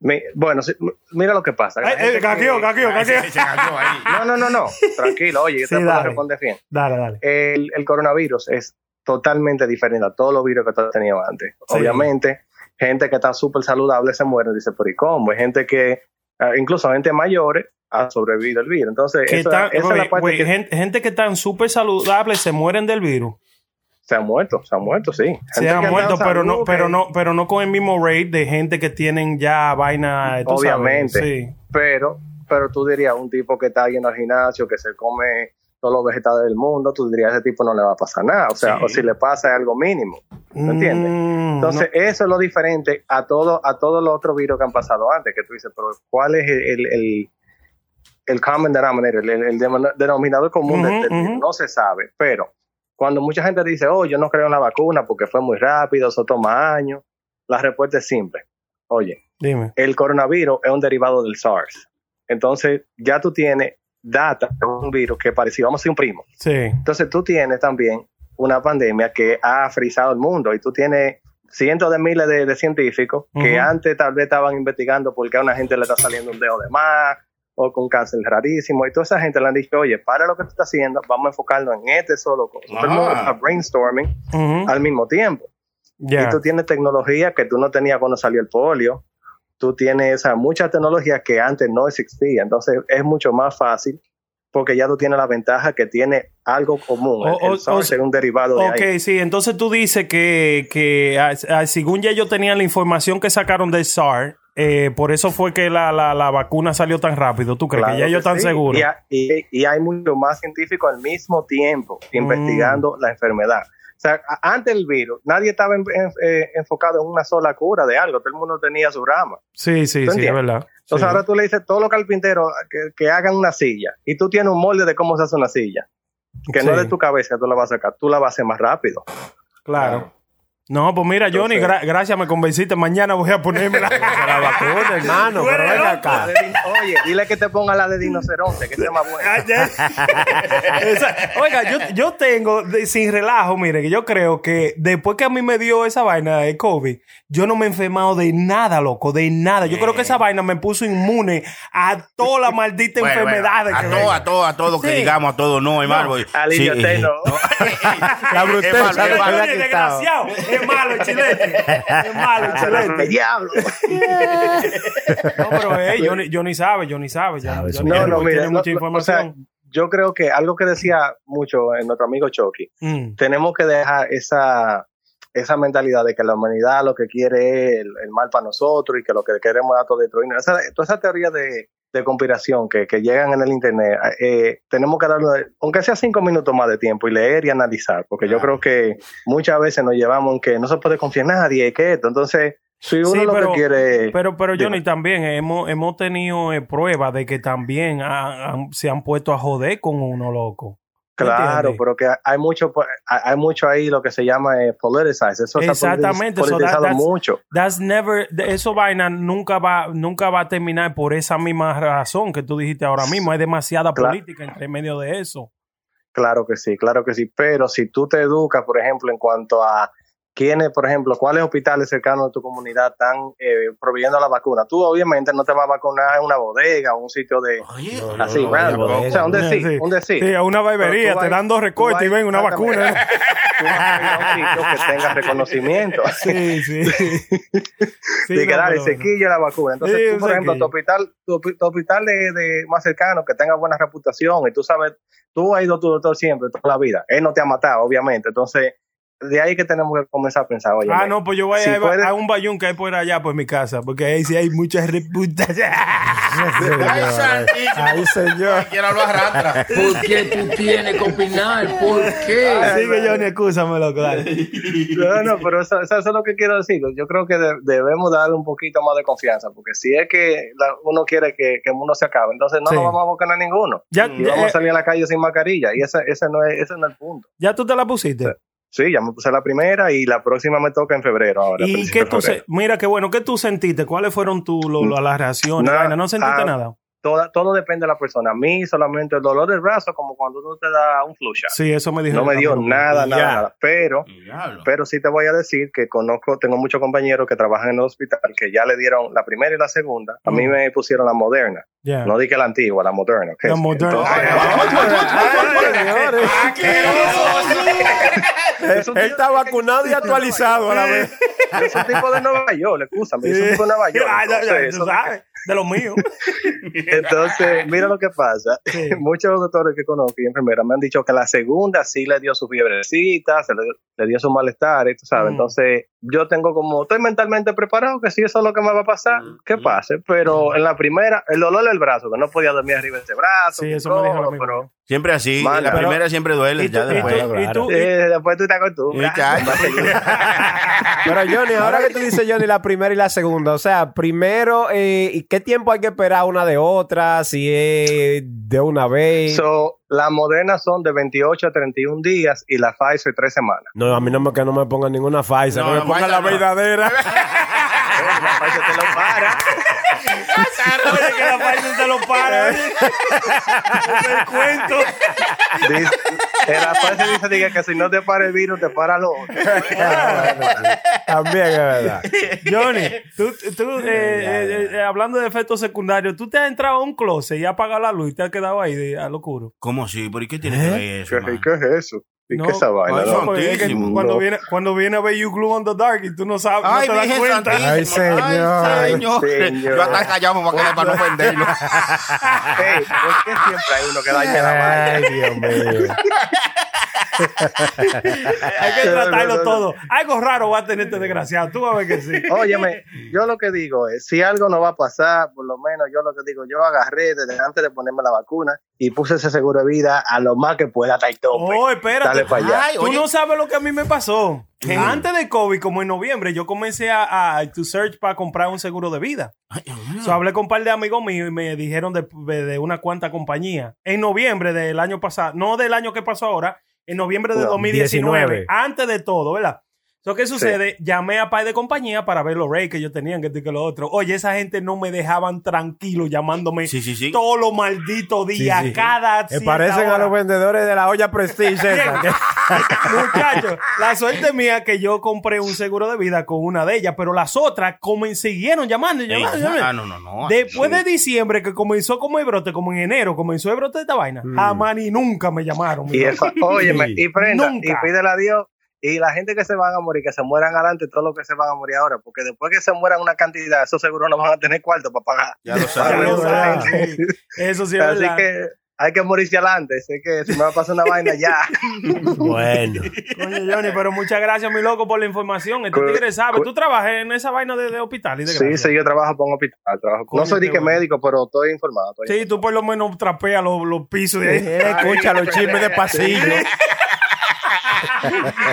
Mi- bueno, mira lo que pasa. Eh, eh, caqueo, que- caqueo. No, no, no, no. Tranquilo, oye, yo Sí, te puedo dale. responder bien. Dale, dale. el, el coronavirus es totalmente diferente a todos los virus que tú has tenido antes. Sí. Obviamente, gente que está súper saludable se muere, dice, pero ¿y cómo? Hay gente que, ah, incluso gente mayores, ha sobrevivido el virus. Entonces, Que esa, es la parte güey, que gente, gente que están súper saludables se mueren del virus. Se ha muerto, se ha muerto, sí. Gente Se han muerto, pero no, pero no, pero no con el mismo rate de gente que tienen ya vaina. tú sabes, Obviamente. sí. Pero, pero tú dirías, un tipo que está yendo al gimnasio, que se come todos los vegetales del mundo, tú dirías, ese tipo no le va a pasar nada. O sea, Sí. o si le pasa es algo mínimo. ¿Me entiendes? Mm, Entonces, eso es lo diferente a todo, a todos los otros virus que han pasado antes, que tú dices, pero ¿cuál es el, el, el, el common denominator, el, el denom- denominador común de Ujú, este. No se sabe, pero cuando mucha gente dice, oh, yo no creo en la vacuna porque fue muy rápido, eso toma años, la respuesta es simple. Oye, dime. el coronavirus es un derivado del SARS. Entonces, ya tú tienes data de un virus que parecía, vamos a decir un primo. Sí. Entonces tú tienes también una pandemia que ha frizado el mundo y tú tienes cientos de miles de, de científicos que antes tal vez estaban investigando por qué a una gente le está saliendo un dedo de más o con cáncer rarísimo y toda esa gente le han dicho, oye, para lo que tú estás haciendo, vamos a enfocarnos en este solo cosa. Todo el mundo Ah. está brainstorming al mismo tiempo. Ya. Y tú tienes tecnología que tú no tenías cuando salió el polio. Tú tienes esa, mucha tecnología que antes no existía. Entonces es mucho más fácil porque ya tú tienes la ventaja que tiene algo común. O- el, o- el SARS o- es un derivado de Ok, ahí. sí, entonces tú dices que, que según ya ellos tenían la información que sacaron del SARS, eh, por eso fue que la, la, la vacuna salió tan rápido. ¿Tú crees Claro que ya ellos están sí. seguros? Y, y- y hay mucho más científicos al mismo tiempo Mm. investigando la enfermedad. O sea, antes del virus, nadie estaba en- eh, enfocado en una sola cura de algo. Todo el mundo tenía su rama. Sí, sí, ¿Tú sí, es verdad. Entonces Sí. ahora tú le dices a todos los carpinteros que, que hagan una silla y tú tienes un molde de cómo se hace una silla. Que no Sí. es de tu cabeza tú la vas a sacar, tú la vas a hacer más rápido. Claro. No, pues mira, Johnny, gra- gracias, me convenciste. Mañana voy a ponerme la, La vacuna, hermano, pero loco. acá. Oye, dile que te ponga la de dinoceronte, que sea más buena. Esa- Oiga, yo, yo tengo, de- sin relajo, mire, que yo creo que después que a mí me dio esa vaina de COVID, yo no me he enfermado de nada, loco, de nada. Yo creo que esa vaina me puso inmune a toda la maldita Bueno, bueno, enfermedad. a todo, a todo, a todo que Sí. digamos, a todo no, hermano. porque- Al sí, no. La bruteza Es desgraciado. Es malo el chilete. Es malo el ¡El chilete. diablo! No, pero eh, yo, ni, yo ni sabe, yo ni sabe. Ya, Sabe, ni- No, no, tiene mira, no, mucha no, o sea, información. yo creo que algo que decía mucho eh, nuestro amigo Chucky, Mm. tenemos que dejar esa, esa mentalidad de que la humanidad lo que quiere es el, el mal para nosotros y que lo que queremos es autodestruirnos. Esa, toda esa teoría de, de conspiración que, que llegan en el internet, eh, tenemos que darle, aunque sea cinco minutos más de tiempo y leer y analizar, porque yo creo que muchas veces nos llevamos en que no se puede confiar en nadie, que esto. Entonces, si uno Sí, lo pero- que quiere... Pero, pero. Johnny, también hemos, hemos tenido eh, pruebas de que también ha- han- se han puesto a joder con uno, loco. Claro, ¿Entiendes? pero que hay mucho, hay mucho ahí lo que se llama eh, politicize. Eso está Exactamente, so that- politizado that's- mucho. That's never, eso vaina nunca va, nunca va a terminar por esa misma razón que tú dijiste ahora mismo. Hay demasiada Claro. política entre medio de eso. Claro que sí, claro que sí. Pero si tú te educas, por ejemplo, en cuanto a quiénes, por ejemplo, cuáles hospitales cercanos de tu comunidad están eh, proveyendo la vacuna, tú obviamente no te vas a vacunar en una bodega o un sitio de Oye, así, no, o sea, un decir, Sí. un decir. Sí, a una barbería, te vas- dan dos recortes y ven una vacuna. Tú vas a ir a un sitio que tenga reconocimiento. Sí, sí. Sí, de que no, dale, sequillo la vacuna. Entonces, Sí, tú, por ejemplo, tu hospital, tu hospital de, de más cercano, que tenga buena reputación, y tú sabes, tú has ido a tu doctor siempre, toda la vida. Él no te ha matado, obviamente. Entonces, de ahí que tenemos que comenzar a pensar, oye, Ah, no, pues yo voy si a, puedes- a un bayún que hay por allá, por mi casa, porque ahí sí hay muchas reputaciones. Ay, señor. Quiero lo arrastra. ¿Por qué tú tienes que opinar? ¿Por qué? Así que Johnny, excúsame, loco. No, no, pero eso, eso- eso es lo que quiero decir. Yo creo que de- debemos darle un poquito más de confianza, porque si es que la- uno quiere que, que el mundo se acabe, entonces no Sí. nos vamos a buscar a ninguno. Ya, Y vamos a eh, salir a la calle sin mascarilla, y ese, ese, no, es, ese no es el punto. ya tú te la pusiste. Sí, ya me puse la primera y la próxima me toca en febrero ahora. ¿Y qué tú se- Mira, qué bueno, ¿qué tú sentiste? ¿Cuáles fueron tu, lo- lo- las reacciones? Nada, Vaina, ¿No sentiste ah, nada? Todo, todo depende de la persona. A mí solamente el dolor del brazo, como cuando uno te da un flu shot. Sí, eso me dijo. no me dio nada, nada, nada. Pero, Diablo. pero sí te voy a decir que conozco, tengo muchos compañeros que trabajan en el hospital que ya le dieron la primera y la segunda. A mí Mm. me pusieron la moderna. No di que la antigua, la moderna. ¿ok? La moderna. Él está vacunado y actualizado a la vez. es un tipo de Nueva York, escúchame. Es un tipo de Nueva York. Entonces, sabes, de lo mío. Entonces, mira lo que pasa. Sí. Muchos doctores que conozco y enfermeras me han dicho que la segunda sí le dio su fiebrecita, se le, le dio su malestar, tú sabes. Mm. Entonces, yo tengo como, estoy mentalmente preparado que si eso es lo que me va a pasar, Mm. que pase. Pero en la primera, el dolor del brazo, que no podía dormir arriba de ese brazo. Sí, eso me dijo lo todo, mismo. pero Siempre así. Mano, la pero- primera siempre duele, ¿Y tú- ya y tú- después. y tú- eh, después tú te acostumbras. Pero Johnny, ahora que tú dices Johnny la primera y la segunda, o sea, primero, eh, ¿y ¿qué tiempo hay que esperar una de otra? Si es de una vez. So, las modernas son de 28 a 31 días y la Pfizer 3 semanas. no, a mí no me, que no me pongan ninguna Pfizer, No, que me pongan la no. verdadera. La Pfizer te lo para. Oye, que la parte se lo para. El cuento. Dice, la Pfizer dice diga, que si no te para el virus, te para lo otro. También es verdad. Johnny, tú, tú, eh, eh, eh, hablando de efectos secundarios, tú te has entrado a un closet y has apagado la luz y te has quedado ahí de, a lo oscuro. ¿Cómo así? ¿Por qué tiene que ver eso? ¿Qué, man? qué es eso? ¿Y No, qué esa vaina? no, no? es que cuando, viene, cuando viene a ver You Glue on the Dark y tú no sabes, Ay, no te das cuenta. Ay, señor. Ay, señor. Señor. Yo hasta callado para, que- para no ofenderlo. Ey, ¿Por qué siempre hay uno que daña la vaina? Ay, Dios mío. Hay que tratarlo todo. Algo raro va a tener este desgraciado. Tú vas a ver que sí. Óyeme, yo lo que digo es, si algo no va a pasar, por lo menos yo lo que digo, yo agarré desde antes de ponerme la vacuna y puse ese seguro de vida a lo más que pueda hasta el tope. Oh, espérate. Dale para allá. Ay, Tú oye. no sabes lo que a mí me pasó. Antes de COVID, como en noviembre, yo comencé a, a to search para comprar un seguro de vida. So, hablé con un par de amigos míos y me dijeron de, de una cuanta compañía. En noviembre del año pasado, no del año que pasó ahora, en noviembre de No, 2019, 19. antes de todo, ¿verdad? So, ¿Qué sucede? Llamé a par de compañía para ver los rates que ellos tenían, que esto y que lo otro. Oye, esa gente no me dejaban tranquilo llamándome Sí, sí, sí. todos los malditos días, sí. cada Me cierta parecen a los vendedores de la olla Prestige. Muchachos, la suerte mía que yo compré un seguro de vida con una de ellas, pero las otras como siguieron llamando y Ey, llamando. y llamando. ah, no, no, no. Después de diciembre, que comenzó como el brote, como en enero, comenzó el brote de esta vaina, jamás ni nunca me llamaron. Y eso, óyeme, y prenda, Nunca. y pídele a Dios. Y la gente que se van a morir, que se mueran adelante, todo lo que se van a morir ahora, porque después que se mueran una cantidad, esos seguros no van a tener cuarto para pagar. Ya lo sí. Eso sí es Así verdad. que hay que morirse adelante. Sé que si me va a pasar una vaina ya. Bueno. Coño, Johnny, pero muchas gracias, mi loco, por la información. Este tigre sabe. Tú trabajas en esa vaina de, de hospital y de Sí, gracia? sí, yo trabajo para un hospital. Trabajo. Coño, no soy qué ni que bueno. médico, pero estoy informado. estoy Sí, tú por lo menos trapeas los, los pisos de ahí. Escucha los chismes de pasillo.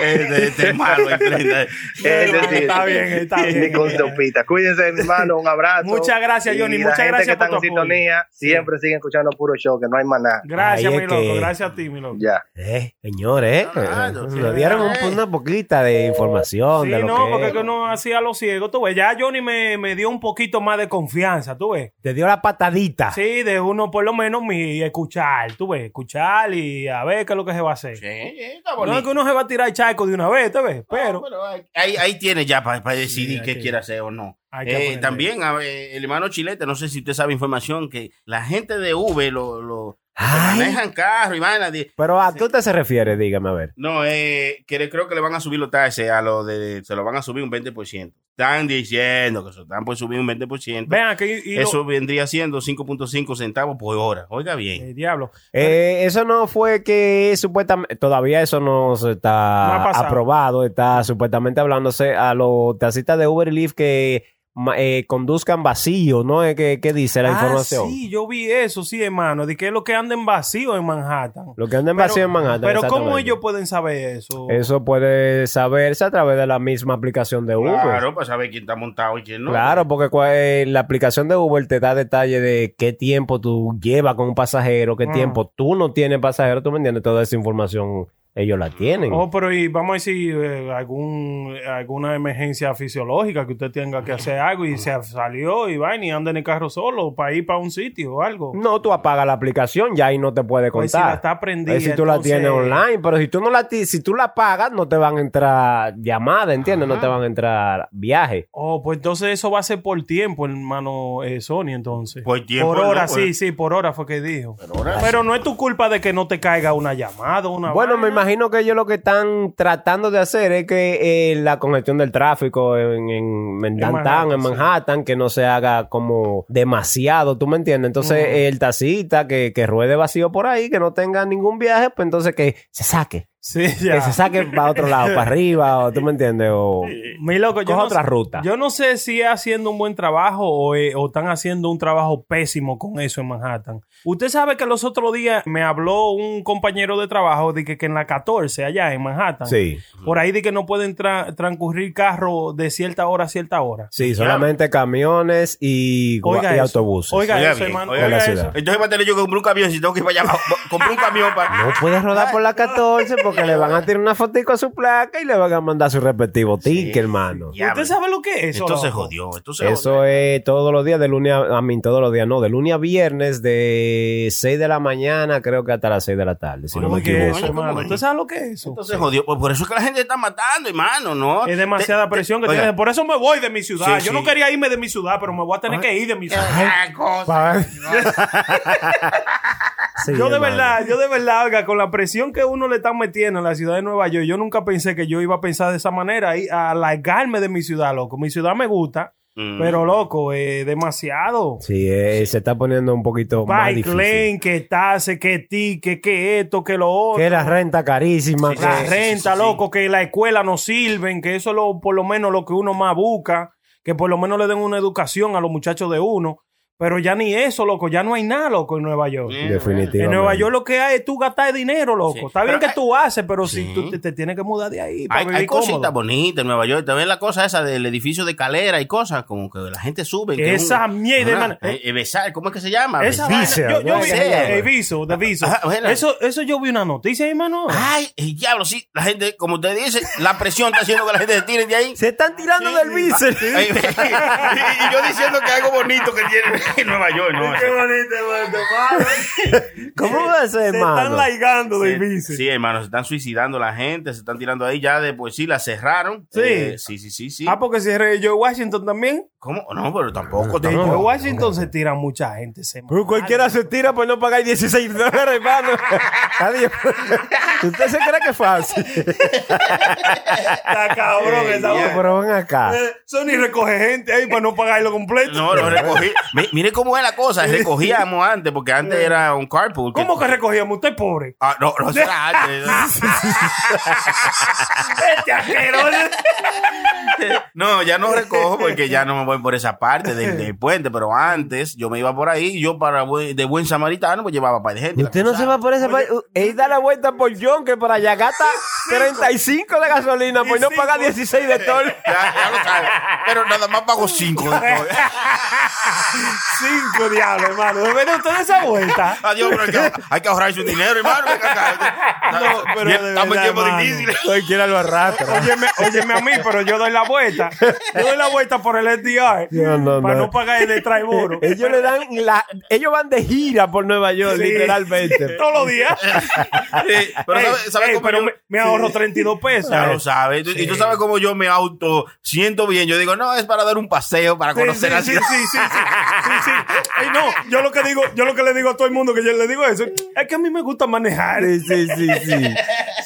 Este, este es malo. el prenda. Eh, es decir, Está bien, está bien. Ni con sopita. Cuídense, mi hermano. Un abrazo. Muchas gracias, Y Johnny, la muchas gente gracias que por están en sintonía, siempre siguen escuchando puro show, que no hay más nada. Gracias, Ahí mi loco. que- Gracias a ti, mi loco. Ya. Eh, señores, eh, sí. nos dieron un- una poquita de información Sí, de lo no, que porque es. que uno hacía lo ciego, tú ves. Ya Johnny me, me dio un poquito más de confianza, tú ves. Te dio la patadita. Sí, de uno por lo menos mi escuchar, tú ves, escuchar y a ver qué es lo que se va a hacer. Sí, está No que uno se va a tirar el charco de una vez, tú ves, pero... Pero ahí, ahí tiene ya para decidir Sí, qué sí. quiere hacer o no. Que Eh, también, a ver, el hermano Chilete, no sé si usted sabe información, que la gente de V lo, lo que. Manejan carro y vaina. de- Pero a qué usted se refiere, dígame a ver. No, eh, que creo que le van a subir los taxes a lo de, se lo van a subir un 20%. Están diciendo que se están por subir un 20%. Vean aquí y, y lo- Eso vendría siendo 5.5 centavos por hora. Oiga bien. Eh, diablo. Eh, eso no fue que supuestamente, todavía eso no se está aprobado, está supuestamente hablándose a los taxistas de Uber Lyft que eh, conduzcan vacío, ¿no? es que, que dice la Ah, información. sí, yo vi eso, sí, hermano. De que es lo que anda en vacío en Manhattan. Lo que anda en Pero- vacío en Manhattan. Pero ¿cómo ellos pueden saber eso? Eso puede saberse a través de la misma aplicación de Uber. Claro, para saber quién está montado y quién no. Claro, porque cua- eh, la aplicación de Uber te da detalle de qué tiempo tú llevas con un pasajero, qué Ah. tiempo tú no tienes pasajero, tú me entiendes, toda esa información ellos la tienen. Oh, pero y vamos a decir eh, algún, alguna emergencia fisiológica que usted tenga que hacer algo y se salió y va y anda en el carro solo para ir para un sitio o algo. No, tú apagas la aplicación, ya ahí no te puede Pues si contar. la está prendida, si tú la tienes online, pero si tú no la si tú la pagas, no te van a entrar llamadas, ¿entiendes? No te van a entrar viajes. Oh, pues entonces eso va a ser por tiempo, hermano eh, Sony, entonces. Por tiempo, Por hora, no, sí, pues. sí, por hora fue que dijo. Pero no es tu culpa de que no te caiga una llamada, una Bueno, me vaina. Imagino que ellos lo que están tratando de hacer es que eh, la congestión del tráfico en, en, en downtown, Manhattan, en sí. Manhattan, que no se haga como demasiado, ¿tú me entiendes? Entonces, el tacita que, que ruede vacío por ahí, que no tenga ningún viaje, pues entonces que se saque. Sí, ya. Que se saque para otro lado, para arriba, o tú me entiendes, o Mi loco, yo no, otra sé- ruta. yo no sé si es haciendo un buen trabajo o, eh, o están haciendo un trabajo pésimo con eso en Manhattan. Usted sabe que los otros días me habló un compañero de trabajo de que, que en la 14, allá en Manhattan, Sí. por ahí de que no pueden tra- transcurrir carros de cierta hora a cierta hora. Sí, solamente camiones y, gua- Oiga y eso. autobuses. Oiga Oiga eso, bien, hermano. oiga eso. Entonces va a tener yo que comprar un camión. Si tengo que ir para allá, compré un camión para... No puedes rodar por la 14 porque le van a tirar una fotico a su placa y le van a mandar su respectivo ticket, hermano. ¿Usted sabe lo que es eso? Esto se loco? jodió. Esto se jodió. Eso es todos los días, de lunes a, a mí, todos los días, no, de lunes a viernes, de 6 de la mañana, creo que hasta las 6 de la tarde, si no me Oye, ¿qué es equivoco. eso, ¿cómo hermano? es? ¿Usted sabe lo que es eso? Esto se jodió. Pues por eso es que la gente está matando, hermano, ¿no? Es demasiada Te- presión que oiga, tiene. Por eso me voy de mi ciudad. Sí, Yo no sí. quería irme de mi ciudad, pero me voy a tener que ir de mi ciudad. Ah, cosa. Sí, yo de hermano. verdad, yo de verdad, oiga, con la presión que uno le está metiendo en la ciudad de Nueva York, yo nunca pensé que yo iba a pensar de esa manera, y a largarme de mi ciudad, loco. Mi ciudad me gusta, Mm. pero loco, eh, demasiado. Sí, eh, se está poniendo un poquito más Bike difícil. lane, que tase, que ticket, que esto, que lo otro. Que la renta carísima. la que- renta, loco, que la escuela no sirven, que eso es lo, por lo menos lo que uno más busca, que por lo menos le den una educación a los muchachos de uno. Pero ya ni eso, loco, ya no hay nada, loco, en Nueva York. Definitivamente. En Nueva York lo que hay es tú gastar dinero, loco. Sí. Está bien Pero que hay- tú haces, pero si tú te, te tienes que mudar de ahí para Hay, vivir hay cositas bonitas en Nueva York. También la cosa esa del edificio de calera y cosas, como que la gente sube. que Esa un- mierda, eh, eh, besar, ¿Cómo es que se llama? Esa Visa, vaina, yo, yo vi, el viso, de viso. Ajá, bueno. Eso, eso yo vi una noticia, hermano. Ay, el diablo, sí. La gente, como usted dice, la presión está haciendo que la gente se tire de ahí. Se están tirando del y, y yo diciendo que algo bonito que tiene en Nueva York, ¿no? Qué bonito, hermano. ¿Cómo va a ser, Se hermano? están laigando de Sí, vice. sí, hermano, se están suicidando la gente, se están tirando ahí. Ya de pues sí, la cerraron. Sí. Eh, sí, sí, sí, sí. Ah, porque es yo Washington también. ¿Cómo? No, pero tampoco. De tampoco. George Washington se tira mucha gente. Se Pero cualquiera se tira por no pagar 16 dólares, hermano. Adiós. ¿Usted se cree que es fácil? Está cabrón esa. Pero ven acá. Eh, Eso ni recoge gente ahí para no pagarlo completo. No, lo recogí. Mi- Mire cómo es la cosa. Recogíamos antes, porque antes era un carpool. que- ¿Cómo que recogíamos? Usted es pobre. Ah, no, no será antes. Este asqueroso. No, ya no recojo porque ya no me voy por esa parte del, del puente, pero antes yo me iba por ahí y yo para buen- de buen samaritano pues llevaba para de gente. Usted no se va por ese país. Él da la vuelta por John, que para allá gasta 35 de gasolina, pues no paga 16 de todo. Ya, ya lo sabes. Pero nada más pago cinco de todo. Cinco diablos, hermano. ¿Ven ustedes esa vuelta? Adiós, pero hay que, hay que ahorrar su dinero, hermano. No, pero de Estamos en verdad, tiempos hermano. difíciles. Cualquiera lo arrastra. Óyeme, óyeme a mí, pero yo doy la vuelta. Yo doy la vuelta por el SDR No, no, para no. no pagar el de triburo. Ellos le dan la, ellos van de gira por Nueva York, Sí. literalmente. Todos los días. Sí, pero Ey, ¿sabes sabe ey, cómo pero yo- me, me ahorro 32 pesos. Ya lo sabes. Y tú- Y tú sabes cómo yo me auto siento bien. Yo digo, no, es para dar un paseo, para conocer sí, la sí, ciudad. sí, sí, sí, sí, sí. Ey, no, yo lo que digo, yo lo que le digo a todo el mundo que yo le digo eso, es que a mí me gusta manejar. Sí, sí, sí, sí.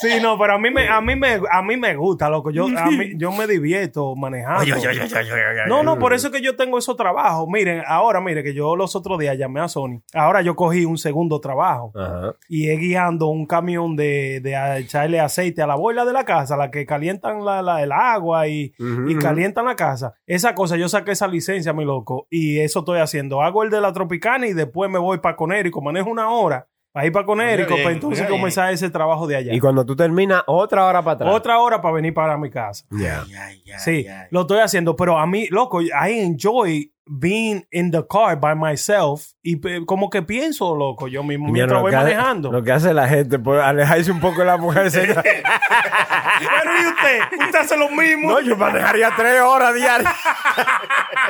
Sí, no, pero a mí me, a mí me, a mí me gusta, loco. Yo, a mí, yo me divierto manejando. Oye, oye, oye, oye, oye, oye. No, no, por eso es que yo tengo esos trabajos. Miren, ahora, mire, que yo los otros días llamé a Sony. Ahora yo cogí un segundo trabajo. Ajá. Y es guiando un camión de, de a- echarle aceite a la boila de la casa, la que calientan la, la- el agua y, y calientan la casa. Esa cosa, yo saqué esa licencia, mi loco, y eso estoy haciendo. Hago el de la Tropicana y después me voy para Conérico. Manejo una hora para ir para Conérico, bien, para entonces bien. comenzar ese trabajo de allá. Y cuando tú terminas, otra hora para atrás. Otra hora para venir para mi casa. Ya. Ay, ay, Sí, lo estoy haciendo, pero a mí, loco, I enjoy being in the car by myself y como que pienso, loco, yo mismo Mira, mientras voy hace- manejando. Lo que hace la gente por alejarse un poco de la mujer. Pero ¿y usted? ¿Usted hace lo mismo? no, yo manejaría tres horas diarias.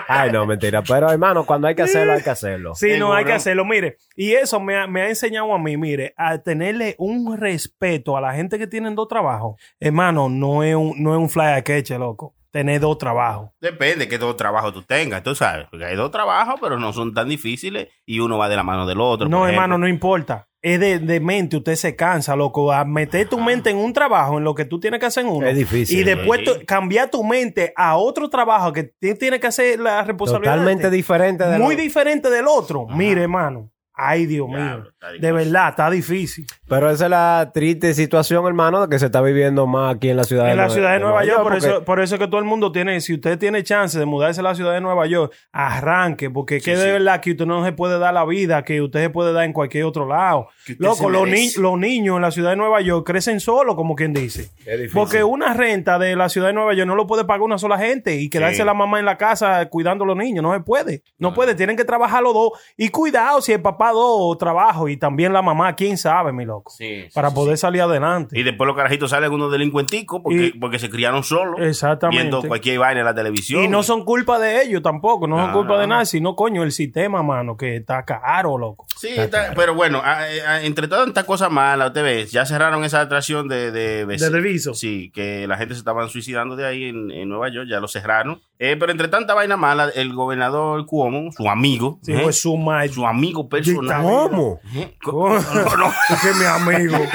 Ay, no, mentira. Pero, hermano, cuando hay que hacerlo, hay que hacerlo. Sí, no, hay que hacerlo. Mire, y eso me ha, me ha enseñado a mí, mire, a tenerle un respeto a la gente que tienen dos trabajos. Hermano, no es un, no es un fly a queche, loco. Tener dos trabajos. Depende qué dos trabajos tú tengas, tú sabes. Porque hay dos trabajos, pero no son tan difíciles y uno va de la mano del otro. No, hermano, no importa. Es de, de mente, usted se cansa, loco. A meter tu mente en un trabajo, en lo que tú tienes que hacer en uno. Es difícil. Y después Sí. cambiar tu mente a otro trabajo que ti- tiene que hacer la responsabilidad. Totalmente diferente de Muy lo- diferente del otro. Mire, hermano. Ay, Dios mío. De verdad, está difícil. Pero esa es la triste situación, hermano, de que se está viviendo más aquí en la ciudad de En la ciudad de Nueva York, por porque- eso, por eso es que todo el mundo tiene, si usted tiene chance de mudarse a la ciudad de Nueva York, arranque, porque es que Sí, de sí. verdad que usted no se puede dar la vida que usted se puede dar en cualquier otro lado. Loco, los, ni- los niños en la ciudad de Nueva York crecen solos, como quien dice. Es difícil. Porque una renta de la ciudad de Nueva York no lo puede pagar una sola gente y quedarse Sí. la mamá en la casa cuidando a los niños. No se puede. No, puede. Tienen que trabajar los dos. Y cuidado si el papá dos trabajo y también la mamá, quién sabe, mi loco. Sí, sí, para sí, poder salir adelante. Y después los carajitos salen unos delincuenticos porque, Y- porque se criaron solos. Exactamente. Viendo cualquier vaina en la televisión. Y no son culpa de ellos tampoco, no, son No, culpa de nada, sino coño, el sistema, mano, que está caro, loco. Sí, está- pero bueno, a- a- entre todas estas cosas malas, usted ve, ya cerraron esa atracción de... De, De Deviso. Sí, que la gente se estaban suicidando de ahí en, en Nueva York, ya lo cerraron. Eh, pero entre tanta vaina mala, el gobernador Cuomo, su amigo, Sí, ¿eh? su amigo personal. ¿Cómo? ¿eh? Co- no, no. que mi amigo.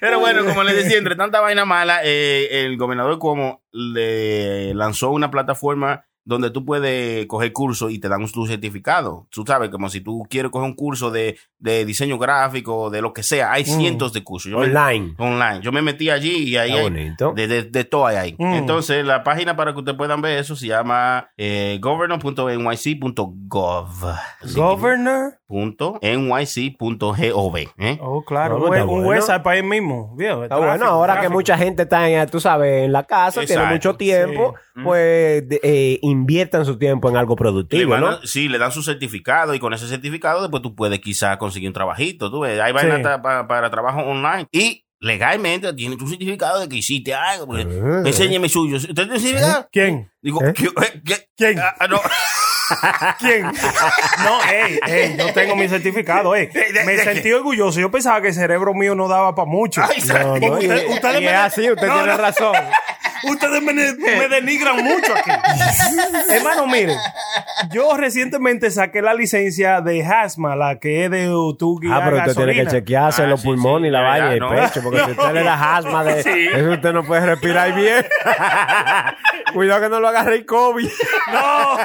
Pero bueno, como les decía, entre tanta vaina mala, eh, el gobernador Cuomo le lanzó una plataforma donde tú puedes coger cursos y te dan tu certificado. Tú sabes, como si tú quieres coger un curso de, de diseño gráfico, de lo que sea, hay Mm. cientos de cursos. Yo me- Online. online. Yo me metí allí y ahí Está hay bonito. de, de, de todo hay ahí. Mm. Entonces, la página para que ustedes puedan ver eso se llama eh, governor.nyc.gov. Governor. Punto nyc.gov. ¿eh? Oh, claro. No, un, un bueno. website para él mismo. viejo, Está tráfico, bueno, ahora que mucha gente está, en, tú sabes, en la casa, tiene mucho tiempo, sí. Pues de- eh, inviertan su tiempo en algo Le productivo, ¿no? Sí, le dan su certificado y con ese certificado después tú puedes quizás conseguir un trabajito. Tú ves, hay vainas Sí. ta- pa- para trabajo online. Y legalmente tienes tu certificado de que hiciste algo. porque- Ah. Enséñeme suyo. ¿Usted tiene certificado? ¿Quién? Digo, ¿Eh? ¿qué- eh? ¿Quién? Ah, ah, no. ¿Quién? No, ey, ey, yo tengo mi certificado, ey. Me sentí orgulloso. Yo pensaba que el cerebro mío no daba para mucho. Ay, No, no, y- Usted- ustedes y me- es así, usted No, tiene no. razón. Ustedes me, me denigran mucho aquí. Hermano, miren, yo recientemente saqué la licencia de Hazma, la que es de tu guiar Ah, pero usted tiene que chequearse Ah, los sí, pulmones sí, y la vaina y el no. pecho, porque si usted le da asma de Sí. eso, usted no puede respirar bien. Cuidado que no lo agarre el COVID. No,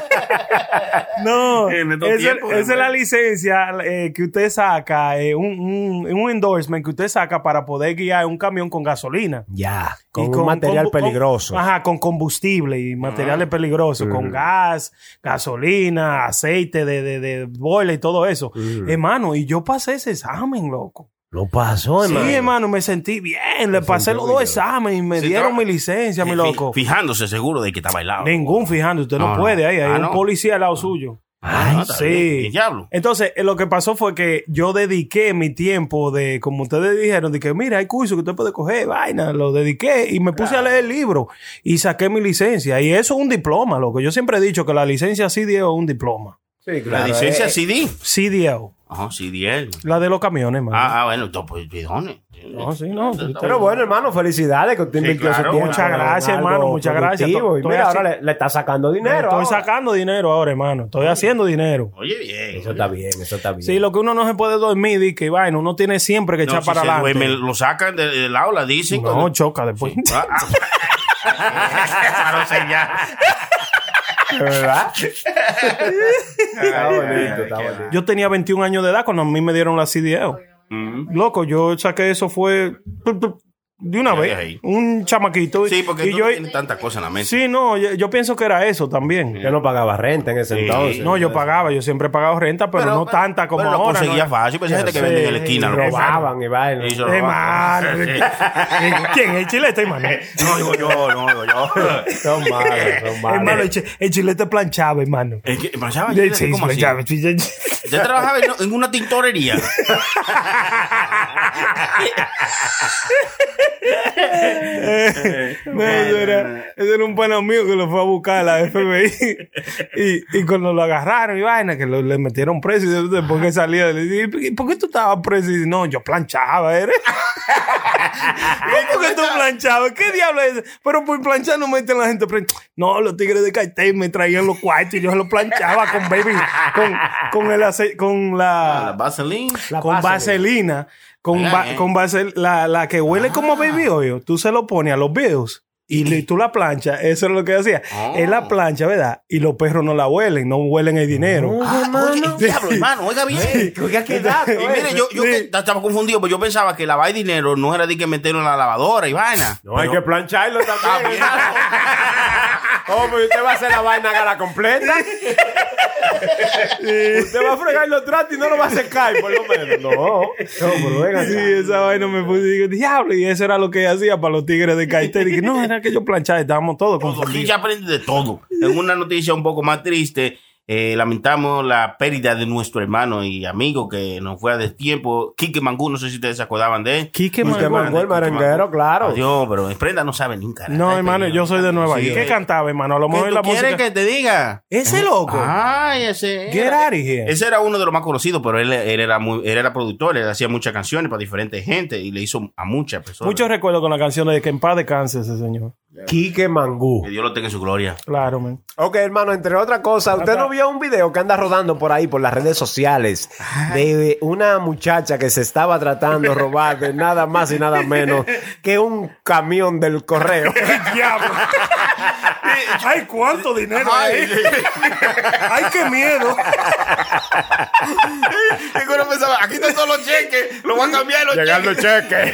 no. Eh, esa, tiempo, esa es la licencia eh, que usted saca, eh, un, un, un endorsement que usted saca para poder guiar un camión con gasolina. Ya, Y con, un material con- peligroso. Ajá, con combustible y materiales peligrosos, con gas, gasolina, aceite de, de, de boiler y todo eso. Hermano, y yo pasé ese examen, loco. Lo pasó, hermano. Sí, hermano, me sentí bien. Le pasé los dos exámenes y me Sí, dieron mi licencia, mi Fi- loco. Fijándose seguro de que está bailado. Ningún fijando, usted no, puede ahí. Hay Ah, un no. policía al lado suyo. Ah, está bien. Sí. Entonces, eh, lo que pasó fue que yo dediqué mi tiempo de, como ustedes dijeron, de que mira, hay cursos que usted puede coger, vaina, lo dediqué y me puse a leer el libro y saqué mi licencia. Y eso es un diploma, loco. Yo siempre he dicho que la licencia CDL es un diploma. Sí, La licencia CD. CDL, Ajá, CDL. la de los camiones, man. Ah, ah, bueno, entonces, pues, ¿dónde? No, sí, no. Pero bueno, hermano, felicidades que usted Sí, invirtió claro. su tiempo. Muchas gracias, hermano, muchas gracias. Y mira, ahora le, le está sacando dinero. Estoy ahora. sacando dinero ahora, hermano. Estoy haciendo dinero. Oye, bien. Eso está bien, eso está bien. Sí, lo que uno no se puede dormir y que vaina, uno tiene siempre que No, echar si para se adelante. duerme, lo sacan del, del aula, dicen. No, cuando- choca después. Ah, ah. Para señal. ¿Verdad? está bonito, está bonito. Yo tenía 21 años de edad cuando a mí me dieron la CDL. Mm. Loco, yo saqué eso fue de una vez. ahí. Un chamaquito. Sí, porque y tú yo, no tienes tantas cosas en la mente. Sí, no, yo, yo pienso que era eso también. Yo no pagaba renta en ese Sí. entonces. No, yo pagaba, yo siempre he pagado renta, pero, no tanta como pero lo ahora. conseguía ¿no? fácil, pues hay gente que vende en la esquina. lo robaban y vaina. Y se robaban. Hermano, ¿quién? El chilete, hermano. No digo yo, no digo yo. Son malos, son malos. Hermano, el, chi- el chilete planchaba, hermano. Que, planchaba, Sí, ¿cómo sí, así? planchaba. Sí, sí. Yo trabajaba en, en una tintorería. No, eso era, eso era un pana mío que lo fue a buscar a la FBI. Y, y cuando lo agarraron y vaina, que lo- le metieron preso, y después que salía, le dije, "¿Y ¿por qué tú estabas preso? Y dice, no, yo planchaba, ¿eres? ¿Cómo que tú planchabas? ¿Qué diablo es? eso? Pero por planchar no meten a la gente presa. No, los tigres de Caitén me traían los cuartos y yo se los planchaba con baby, con, con el ace- con La la, Vaseline. con vaselina, con, Oigan, va- eh. con vasel- la, la que huele como baby oil, tú se lo pones a los bills y le- tú la planchas, eso es lo que hacía. Es la plancha, ¿verdad? Y los perros no la huelen, no huelen el dinero. Ah, oye, diablo, hermano, oiga bien. Oiga, qué dato, Y mire, ese. yo, yo Sí. que estaba confundido, pues yo pensaba que lavar dinero no era de que meterlo en la lavadora y vaina. No, hay que plancharlo también. Oh, pues usted va a hacer la vaina a la completa. Usted va a fregar los tratos y no lo va a secar, por lo menos. No, no, pero venga. Sí, esa vaina me puse y dije, diablo, y eso era lo que hacía para los tigres de Caitén. Y dije, no, era que yo planchaba, estábamos todos Todo, aquí confundidos. ya aprende de todo. En una noticia un poco más triste, Eh, lamentamos la pérdida de nuestro hermano y amigo que nos fue a destiempo. Quique Mangú, no sé si ustedes se acordaban de él. Quique Quique Mangú, el merenguero, claro. Adiós, pero Prenda no sabe ni un carajo. No, hermano, yo soy de Nueva Sí. York. ¿Qué cantaba, hermano? A lo ¿Qué mejor la quieres música. que te diga? Ese loco. Ay, ese. Get era- out of here. Ese era uno de los más conocidos, pero él, él era muy, él era productor, él hacía muchas canciones para diferentes gente y le hizo a muchas personas. Muchos recuerdo con la canción de que en paz descanse ese señor. Quique Mangú. Que Dios lo tenga en su gloria. Claro, man. Ok, hermano, entre otras cosas, ¿usted no vio un video que anda rodando por ahí, por las redes sociales, de una muchacha que se estaba tratando de robar de nada más y nada menos que un camión del correo? Diablo. Ay, cuánto dinero hay. Ay, qué miedo. Y uno pensaba, aquí están todos los cheques, lo van a cambiar los Llegando cheque.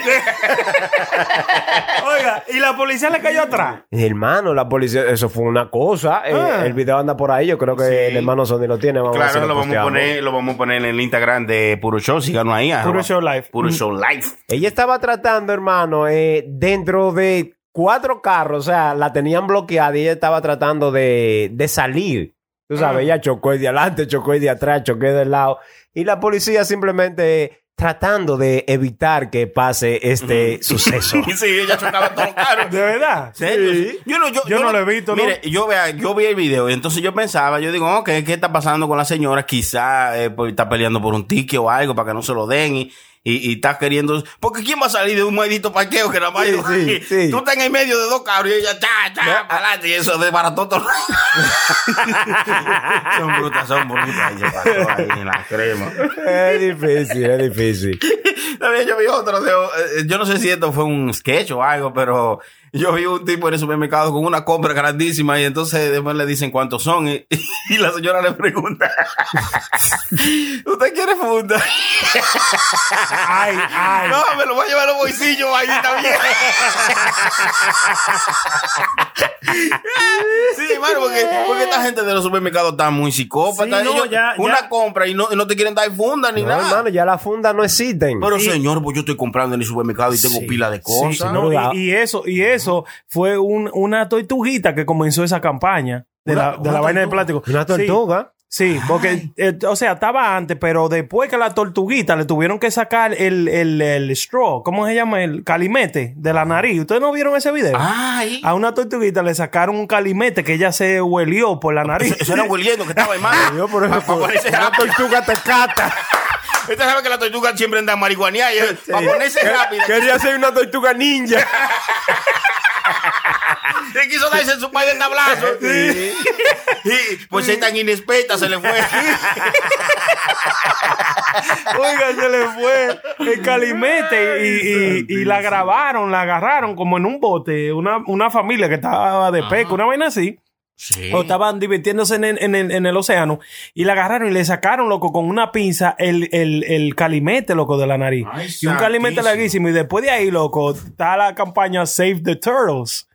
Oiga, y la policía le cayó atrás. Hermano, la policía, eso fue una cosa. Eh, Ah. el video anda por ahí, yo creo que el hermano Sony lo tiene. Vamos a Claro, lo vamos, a poner, lo vamos a poner en el Instagram de Puro Show, síganos ahí. Puro arroba- Show Live. Puro Show Live. Ella estaba tratando, hermano, eh, dentro de cuatro carros, o sea, la tenían bloqueada y ella estaba tratando de, de salir. Tú sabes, Ah. ella chocó de adelante, chocó de atrás, chocó del lado. Y la policía simplemente tratando de evitar que pase este suceso. sí, ella chocaba todos los carros. ¿De verdad? ¿Serio? Yo no, yo, Yo no lo he visto, ¿no? Mire, yo, vea, yo vi el video y entonces yo pensaba, yo digo, ok, ¿qué está pasando con la señora? Quizá eh, pues, está peleando por un ticket o algo para que no se lo den y, y, y está queriendo... Porque ¿quién va a salir de un maldito parqueo que nada más... Sí, sí, sí. Tú estás en el medio de dos carros y ella, cha, cha, para adelante y eso desbarató todo. son brutas, son brutas. Y se pasó ahí en la crema. es difícil, es difícil. También yo vi otro, eh, yo no sé si esto fue un sketch o algo, pero yo vi un tipo en el supermercado con una compra grandísima y entonces después le dicen cuántos son y, y la señora le pregunta, ¿usted quiere funda? Ay, ay. No, me lo voy a llevar a los bolsillos ahí también. sí, hermano, porque, porque esta gente de los supermercados está muy psicópata. Sí, no, Ellos- ya- una ya. compra y no, y no te quieren dar funda ni No, nada. hermano, ya las fundas no existen. Pero señor, pues yo estoy comprando en el supermercado y tengo pila de Sí, cosas. no, y, y eso, y eso fue un- una tortuguita que comenzó esa campaña de Una- la, de la vaina de plástico. Una tortuga. Sí, sí, porque, eh, o sea, estaba antes, pero después que la tortuguita le tuvieron que sacar el, el, el straw, ¿cómo se llama? El calimete de la nariz. ¿Ustedes no vieron ese video? Ay. A una tortuguita le sacaron un calimete que ella se huelió por la nariz. Eso, eso era hueliendo que estaba. Yo por eso ponerse una rápido. tortuga te cata. Usted sabe que la tortuga siempre anda marihuanía y para ponerse rápido. Quería ser una tortuga ninja. Le quiso darse su padre de tablazo. Y pues es tan inexperta se le fue. Oiga, se le fue el calimete y, y- y la grabaron, la agarraron como en un bote, una, una familia que estaba de pesca, una vaina así. Sí. O estaban divirtiéndose en, el- en en el océano y la agarraron y le sacaron, loco, con una pinza el, el, el calimete, loco, de la nariz. Ay, y un calimete larguísimo. Y después de ahí, loco, está la campaña Save the Turtles.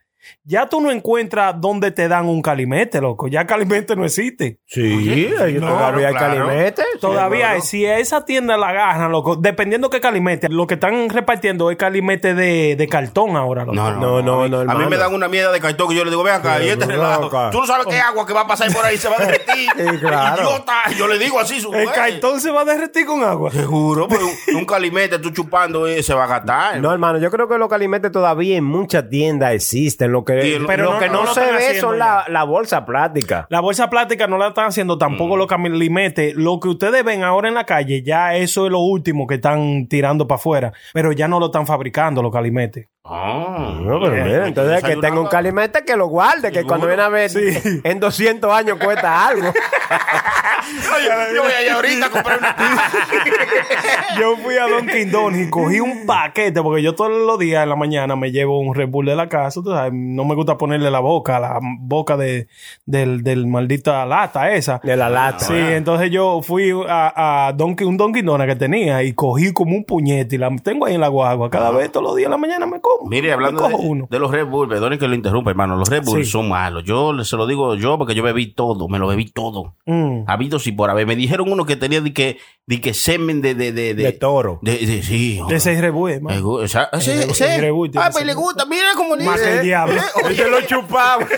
Ya tú no encuentras dónde te dan un calimete, loco. Ya calimete no existe. Sí, No, todavía hay claro. calimete. Todavía hay. Si a esa tienda la agarran, loco, dependiendo qué calimete, lo que están repartiendo es calimete de, de cartón ahora, loco. No, No, no, no, A mí me dan una mierda de cartón que yo le digo, ven acá, y este relajo. Tú no sabes qué agua que va a pasar por ahí se va a derretir. Sí, claro. Idiota. Yo le digo así, su El cartón se va a derretir con agua. Te juro, pero un, un calimete tú chupando eh, se va a gastar. No, hermano, yo creo que los calimetes todavía en muchas tiendas existen. Lo que, Sí, lo pero no- que no, se ve son la, la bolsa plástica. La bolsa plástica no la están haciendo tampoco los calimetes. Lo que ustedes ven ahora en la calle, ya eso es lo último que están tirando para afuera. Pero ya no lo están fabricando los calimetes. Ah. No, pero mira, entonces que tenga un calimete que lo guarde, que cuando viene a ver en 200 años cuesta algo. Oye, yo voy allá ahorita a comprar una Yo fui a Dunkin' Donuts y cogí un paquete, porque yo todos los días en la mañana me llevo un Red Bull de la casa. tú sabes, no me gusta ponerle la boca, la boca de, del, del maldita lata esa. De la lata. Sí, entonces yo fui a, a Dunkin', un Dunkin' Donuts que tenía y cogí como un puñete y la tengo ahí en la guagua. Cada vez, todos los días en la mañana me Mire, hablando de, uno. de los Red Bull, perdone que lo interrumpa, hermano. Los Red Bull Sí. son malos. Yo se lo digo yo porque yo bebí todo, me lo bebí todo. Mm. Habido y por haber. Me dijeron uno que tenía de que, de que semen de, de, de, De toro. de- de- sí. Ese es rebue, Me gu- o sea, ese- El- ese- el Red Bull ah, pues ese- le gusta, mira cómo Más dice. que el diablo. Yo lo chupaba.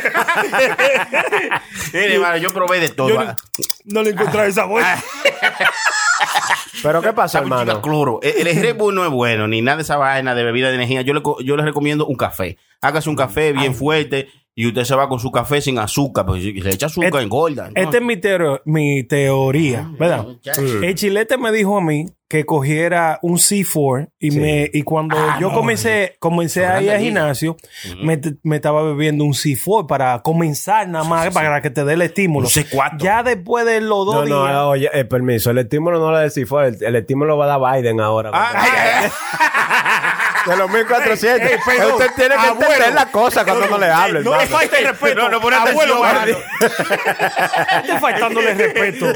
Mire, hermano, yo probé de todo. Yo no, no le encontré esa vuelta. Pero ¿qué chica hermano? cloro. El, el Red Bull no es bueno, ni nada de esa vaina de bebida de energía. Yo le, yo le recomiendo un café. Hágase un café bien fuerte y usted se va con su café sin azúcar, porque si le echa azúcar, Et- engorda. ¿no? Esta es mi, teo- mi teoría, ¿verdad? El chilete me dijo a mí que cogiera un C4 y me y cuando Ah, yo comencé comencé a ir al gimnasio, me, me estaba bebiendo un C4 para comenzar nada más, para que te dé el estímulo. Un C4. Ya después de los dos No, días... no, oye, eh, permiso. El estímulo no lo decía fue. El, el estímulo lo va a dar Biden ahora. de los 1400. Ey, perdón, Usted tiene que abuelo. entender la cosa cuando no, le hable. No le falte el respeto. No, no pone abuelo atención, Biden. Estoy faltándole respeto.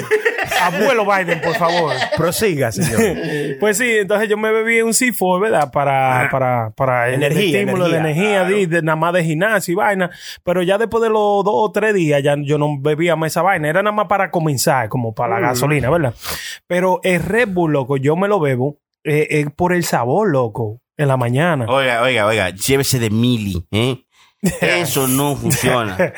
Abuelo Biden, por favor. Prosiga, señor. Pues sí, entonces yo me bebí un C4, ¿verdad? Para, para, para el Energía, estímulo de energía, de, de nada más de gimnasio y vaina. Pero ya después de los dos o tres días ya yo no bebía más esa vaina. Era nada más para comenzar, como para la gasolina, ¿verdad? Pero el Red Bull, loco, yo me lo bebo eh, eh, por el sabor, loco, en la mañana. Oiga, oiga, oiga, llévese de mili, ¿eh? Eso no funciona.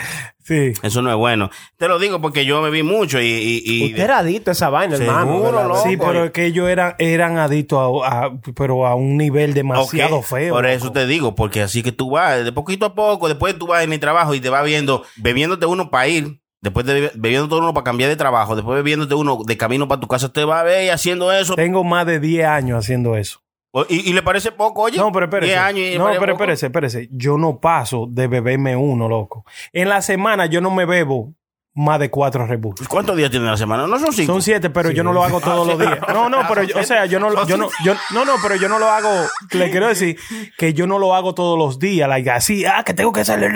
Sí. Eso no es bueno. Te lo digo porque yo bebí mucho y... y, y- Usted era adicto a esa vaina, Seguro, hermano. loco. Sí, pero es que ellos eran, eran adictos a, a- pero a un nivel demasiado feo. Por loco. eso te digo, porque así que tú vas de poquito a poco, después tú vas en el trabajo y te vas viendo, bebiéndote uno para ir, después de bebiéndote uno para cambiar de trabajo, después bebiéndote uno de camino para tu casa, te va a ver y haciendo eso. Tengo más de 10 años haciendo eso. Y, y le parece poco, oye. No, pero espérese. 10 años no, pero espérese, espérese. Yo no paso de beberme uno, loco. En la semana yo no me bebo más de cuatro Red Bull. ¿Cuántos días tiene la semana? No son cinco. Son siete, pero yo no lo hago todos los días. No, no, pero yo- o sea, yo no, lo- yo no, yo, no, no, pero yo no lo hago. Le quiero decir que yo no lo hago todos los días, like así, ah, que tengo que salir.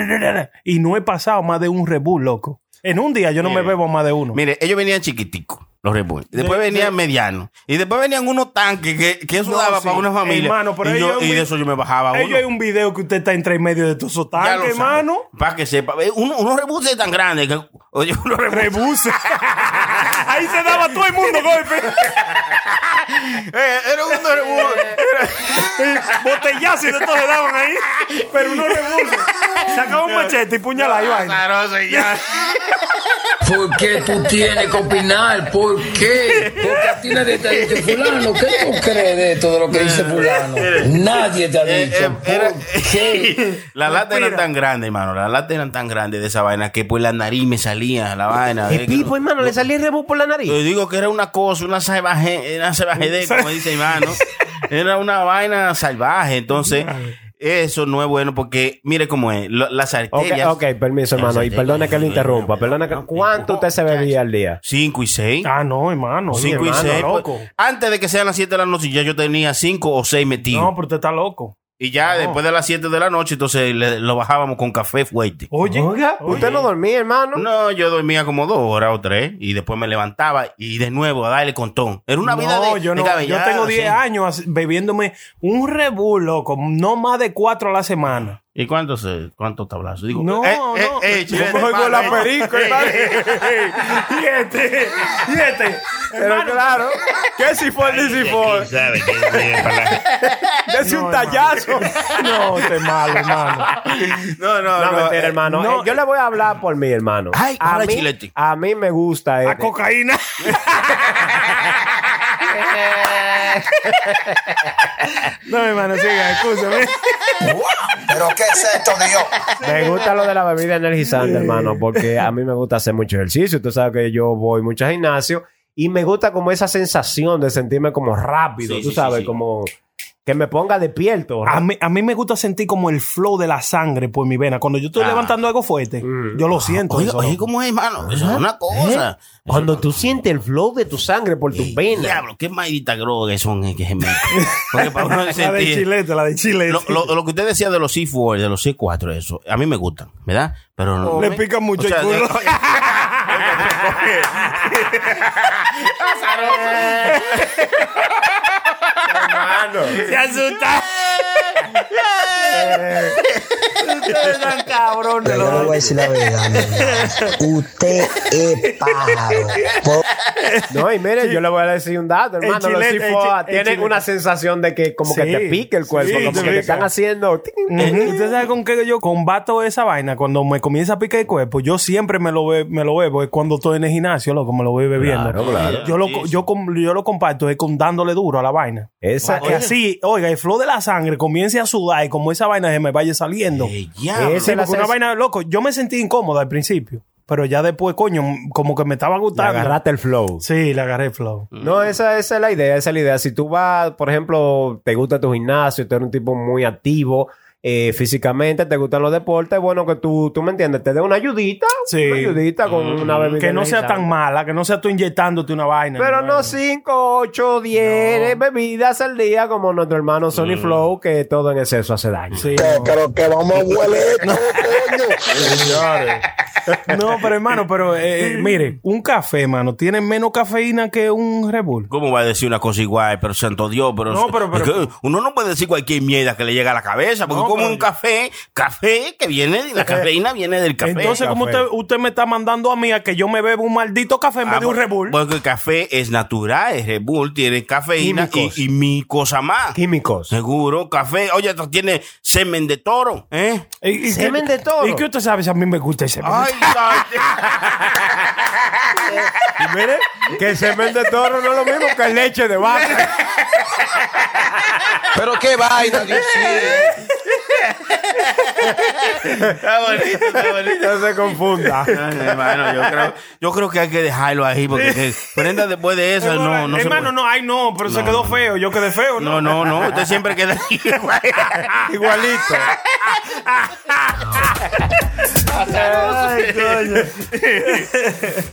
Y no he pasado más de un Red Bull, loco. En un día yo no me bebo más de uno. Mire, ellos venían chiquiticos, los Red Bull. Después De- venían de- medianos. Y después venían unos tanques que, que eso No, daba sí. para una familia. Hermano, pero y, yo- ellos- y de eso yo me bajaba uno. Ellos hay un video que usted está entre medio de todos esos tanques, hermano. Para que sepa. Uno, unos rebuses tan grandes que. Oye, unos rebuses. Rebuse. Ahí se daba todo el mundo golpe. Eh, era unos rebuses. Botellazo y de todo se daban ahí. Pero uno rebuse. Sacaba un machete y puñalaba y vaina. ¿Por qué tú tienes que opinar? ¿Por qué? Porque a ti nadie te ha dicho fulano. ¿Qué tú crees de esto de lo que dice fulano? Nadie te ha Eh, dicho. eh, ¿Por qué? Las latas eran tan grandes, hermano. Las latas eran tan grandes de esa vaina que por la nariz me salía la vaina. El pipo, hermano, le salía el rebú por la nariz. Yo digo que era una cosa, una salvaje, una salvajede, como dice hermano. Era una vaina salvaje. Entonces, eso no es bueno porque, mire cómo es. lo- las arterias. ok, permiso, hermano. Y perdone que lo interrumpa. Perdone que... ¿Cuánto usted se bebía al día? 5 y 6. Ah, no, hermano. 5 y hermano, 6. loco. Antes de que sean las 7 de la noche, ya yo tenía 5 o 6 metidos. No, pero usted está loco. Y ya después de las 7 de la noche, entonces le- lo bajábamos con café fuerte. Oye, Oiga, ¿usted no dormía, hermano? No, yo dormía como dos horas o tres y después me levantaba y de nuevo a darle contón. Era una vida no, de, yo de no. Yo tengo 10 sí. años bebiéndome un Bull, loco. No más de 4 a la semana. ¿Y cuántos eh, cuántos tablazos? Digo, No, eh, no. eh, eh, hermano, la eh. perico, hermano. y este, y este. Pero claro, ¿qué si fue ni si fue? ¿Sabe qué es bien para la- Dese un tallazo. No, este es malo, hermano. No, no, No, no. mentira, eh, hermano. no, Eh, yo le voy a hablar por mí, hermano. Ay, a mí, chilete. a mí me gusta. A este- cocaína. no, hermano, siga, escúchame. ¿Pero qué es esto, Dios? Me gusta lo de la bebida energizante, hermano, porque a mí me gusta hacer mucho ejercicio. Tú sabes que yo voy mucho al gimnasio y me gusta como esa sensación de sentirme como rápido, Sí, tú sí, sabes, sí, sí. como que me ponga despierto. A mí, a mí me gusta sentir como el flow de la sangre por mi vena. Cuando yo estoy Ah. levantando algo fuerte, yo lo siento. Oiga, eso, oye, loco. ¿cómo es, hermano? Eso es una cosa. Cuando tú sientes el flow de tu sangre por tus venas. Diablo, qué maldita droga son eh, que. Porque para uno La de sentir- chilete, la de chilete. Lo, lo- lo que usted decía de los C4, de los C4, eso, a mí me gustan, ¿verdad? Pero no. Le pica mucho O sea, el culo. Hermano. Se asusta. Ustedes están cabrones. Pero yo le voy a decir la verdad, mi. Usted es pájaro. Po- No, y mire, yo le voy a decir un dato, hermano. Los chilete- el cifoas chi- el tienen chilete. una sensación de que como que Sí. te pique el cuerpo, Sí, como que te están haciendo. Ujú. ¿Usted sabe con qué yo combato esa vaina? Cuando me comienza a picar el cuerpo, yo siempre me lo, be- me lo bebo. Es cuando estoy en el gimnasio, loco, me lo voy bebiendo. Claro, claro. Yo, lo, yo, com- yo lo comparto es con dándole duro a la vaina. Esa Para que así, oiga, el flow de la sangre comience a sudar y como esa vaina se me vaya saliendo. diablo. Sí, Esa es la porque una vaina, loco, yo me sentí incómodo al principio. Pero ya después, coño, como que me estaba Le gustando. agarraste el flow. Sí, le agarré el flow. No, esa, esa es la idea, esa es la idea. Si tú vas, por ejemplo, te gusta tu gimnasio, tú eres un tipo muy activo eh, físicamente, te gustan los deportes, es bueno que tú, tú me entiendes, te dé una ayudita, Sí. una ayudita con una bebida. Que no sea tan mala, que no sea tú inyectándote una vaina. Pero no 5, 8, 10 bebidas al día como nuestro hermano Sony Flow, que todo en exceso hace daño. Sí, Pero que vamos a huele esto, No, pero hermano, pero eh, mire, un café, mano, tiene menos cafeína que un Red Bull. ¿Cómo va a decir una cosa igual? Pero santo Dios, pero, No, pero- pero- es que uno no puede decir cualquier mierda que le llega a la cabeza, porque No, como un café, café que viene, la cafeína viene del café. Entonces, ¿cómo Café. usted, usted me está mandando a mí a que yo me beba un maldito café en vez Ah, de un Red Bull? Porque el café es natural, el Red Bull tiene cafeína y, y mi cosa más. Químicos. Seguro, café, oye, esto tiene semen de toro, ¿eh? ¿Y, y Semen de toro. ¿Y qué usted sabe si a mí me gusta ese semen? Ay, ay, Y mire, que el semen de toro no es lo mismo que leche de vaca. Pero qué vaina, Dios. Está bonito, está bonito. No se confunda. Ay, hermano, yo creo, yo creo que hay que dejarlo ahí, porque que Brenda después de eso, no, no hermano, no, ay, no, pero se quedó feo. Yo quedé feo, ¿no? No, no, no, usted siempre queda Igualito. Ay, coño.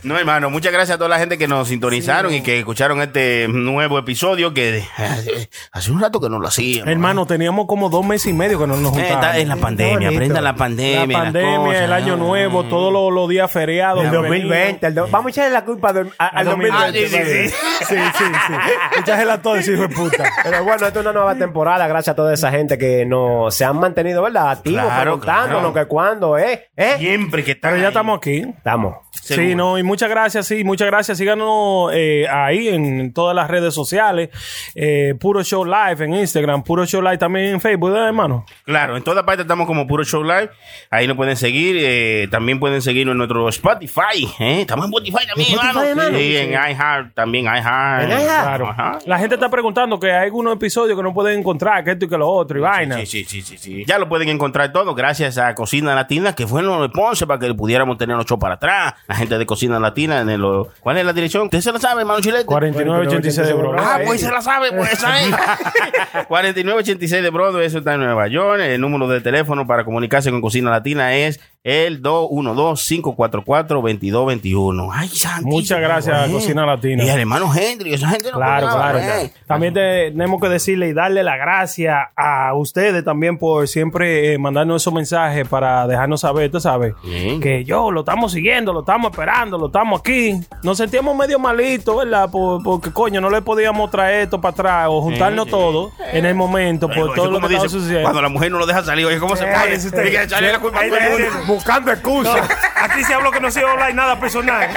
No, hermano, muchas gracias a toda la gente que nos sintonizaron y que escucharon este nuevo episodio que eh, hace un rato que no lo hacíamos. Hermano, teníamos como dos meses y medio que no nos. Está en la pandemia, aprendan la pandemia. la pandemia, cosas, el año ¿no? nuevo, todos los, los días feriados. El que 2020. el do- vamos a echarle la culpa del- a- al 2020. Ah, sí, sí, sí. Sí, sí, sí. Échasela todo ese hijo de puta. Pero bueno, esta es una nueva temporada, gracias a toda esa gente que no se han mantenido, ¿verdad? Activos, Claro, preguntándonos claro. que cuándo, ¿eh? ¿Eh? Siempre que está. Pero ya estamos aquí. Estamos. Sí, Seguro. no, y muchas gracias, sí, muchas gracias. Síganos eh, ahí en todas las redes sociales. Eh, Puro Show Live en Instagram, Puro Show Live también en Facebook, ¿verdad, hermano? Claro, en toda parte estamos como Puro Show Live. Ahí nos pueden seguir. eh, también pueden seguirnos en nuestro Spotify. ¿eh? Estamos en Spotify también, Spotify, hermano. Sí, en iHeart también, iHeart. En iHeart. Claro. Ajá. La gente está preguntando que hay algunos episodios que no pueden encontrar, que esto y que lo otro, y vaina. Sí, sí, sí, sí, sí. Ya lo pueden encontrar todo gracias a Cocina Latina, que fue los sponsor para que pudiéramos tener los shows para atrás. La gente de Cocina Latina, en el, ¿cuál es la dirección? ¿Usted se la sabe, hermano Chilete? 4986 de bro. Ah, pues se la sabe, pues esa es. 4986 de Broadway, eso está en Nueva York. El número de teléfono para comunicarse con Cocina Latina es el 212-544-2221. Ay, santísimo. Muchas gracias a eh. Cocina Latina. Y al hermano Henry, esa gente no Claro, cobraba, claro. eh. También tenemos que decirle y darle la gracia a ustedes también por siempre eh, mandarnos esos mensajes para dejarnos saber, tú sabes, Sí. que yo lo estamos siguiendo, lo estamos esperando, lo estamos aquí. Nos sentíamos medio malitos, ¿verdad? Por- porque coño, no le podíamos traer esto para atrás o juntarnos Sí, sí. todos en el momento por todo lo que dice. Cuando la mujer no lo deja salir, oye, ¿cómo se Eh, pone? Hay que echarle la culpa a todo el mundo. Buscando excusas. Aquí se habló que no se iba a hablar nada personal.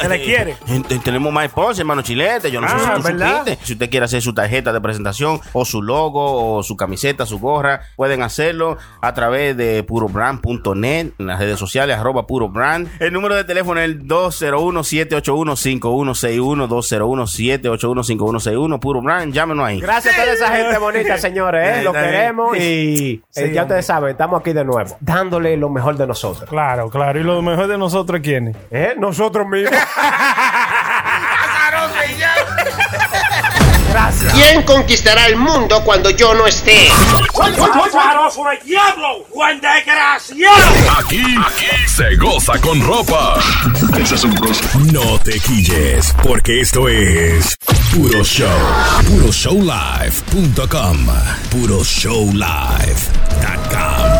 Se le quiere. Eh, eh, Tenemos más sponsors, hermano Chilete. Yo no sé Ah, si tú ¿verdad? supiste. Si usted quiere hacer su tarjeta de presentación, o su logo, o su camiseta, su gorra, pueden hacerlo a través de purobrand.net, en las redes sociales, arroba purobrand. El número de teléfono es el 201-781-5161, 201-781-5161, Puro Brand. Llámenos ahí. Gracias a toda esa gente bonita, señores. ¿eh? Lo queremos y eh, Sí, ya ustedes saben, estamos aquí de nuevo, dándole lo mejor de nosotros. Claro, claro. Y lo mejor de nosotros, ¿quiénes? ¿Eh? Nosotros mismos. ¿Quién conquistará el mundo cuando yo no esté? diablo! ¡Buen desgraciado! Aquí, aquí se goza con ropa. No te quilles, porque esto es Puro Show. PuroShowLive.com. PuroShowLive.com.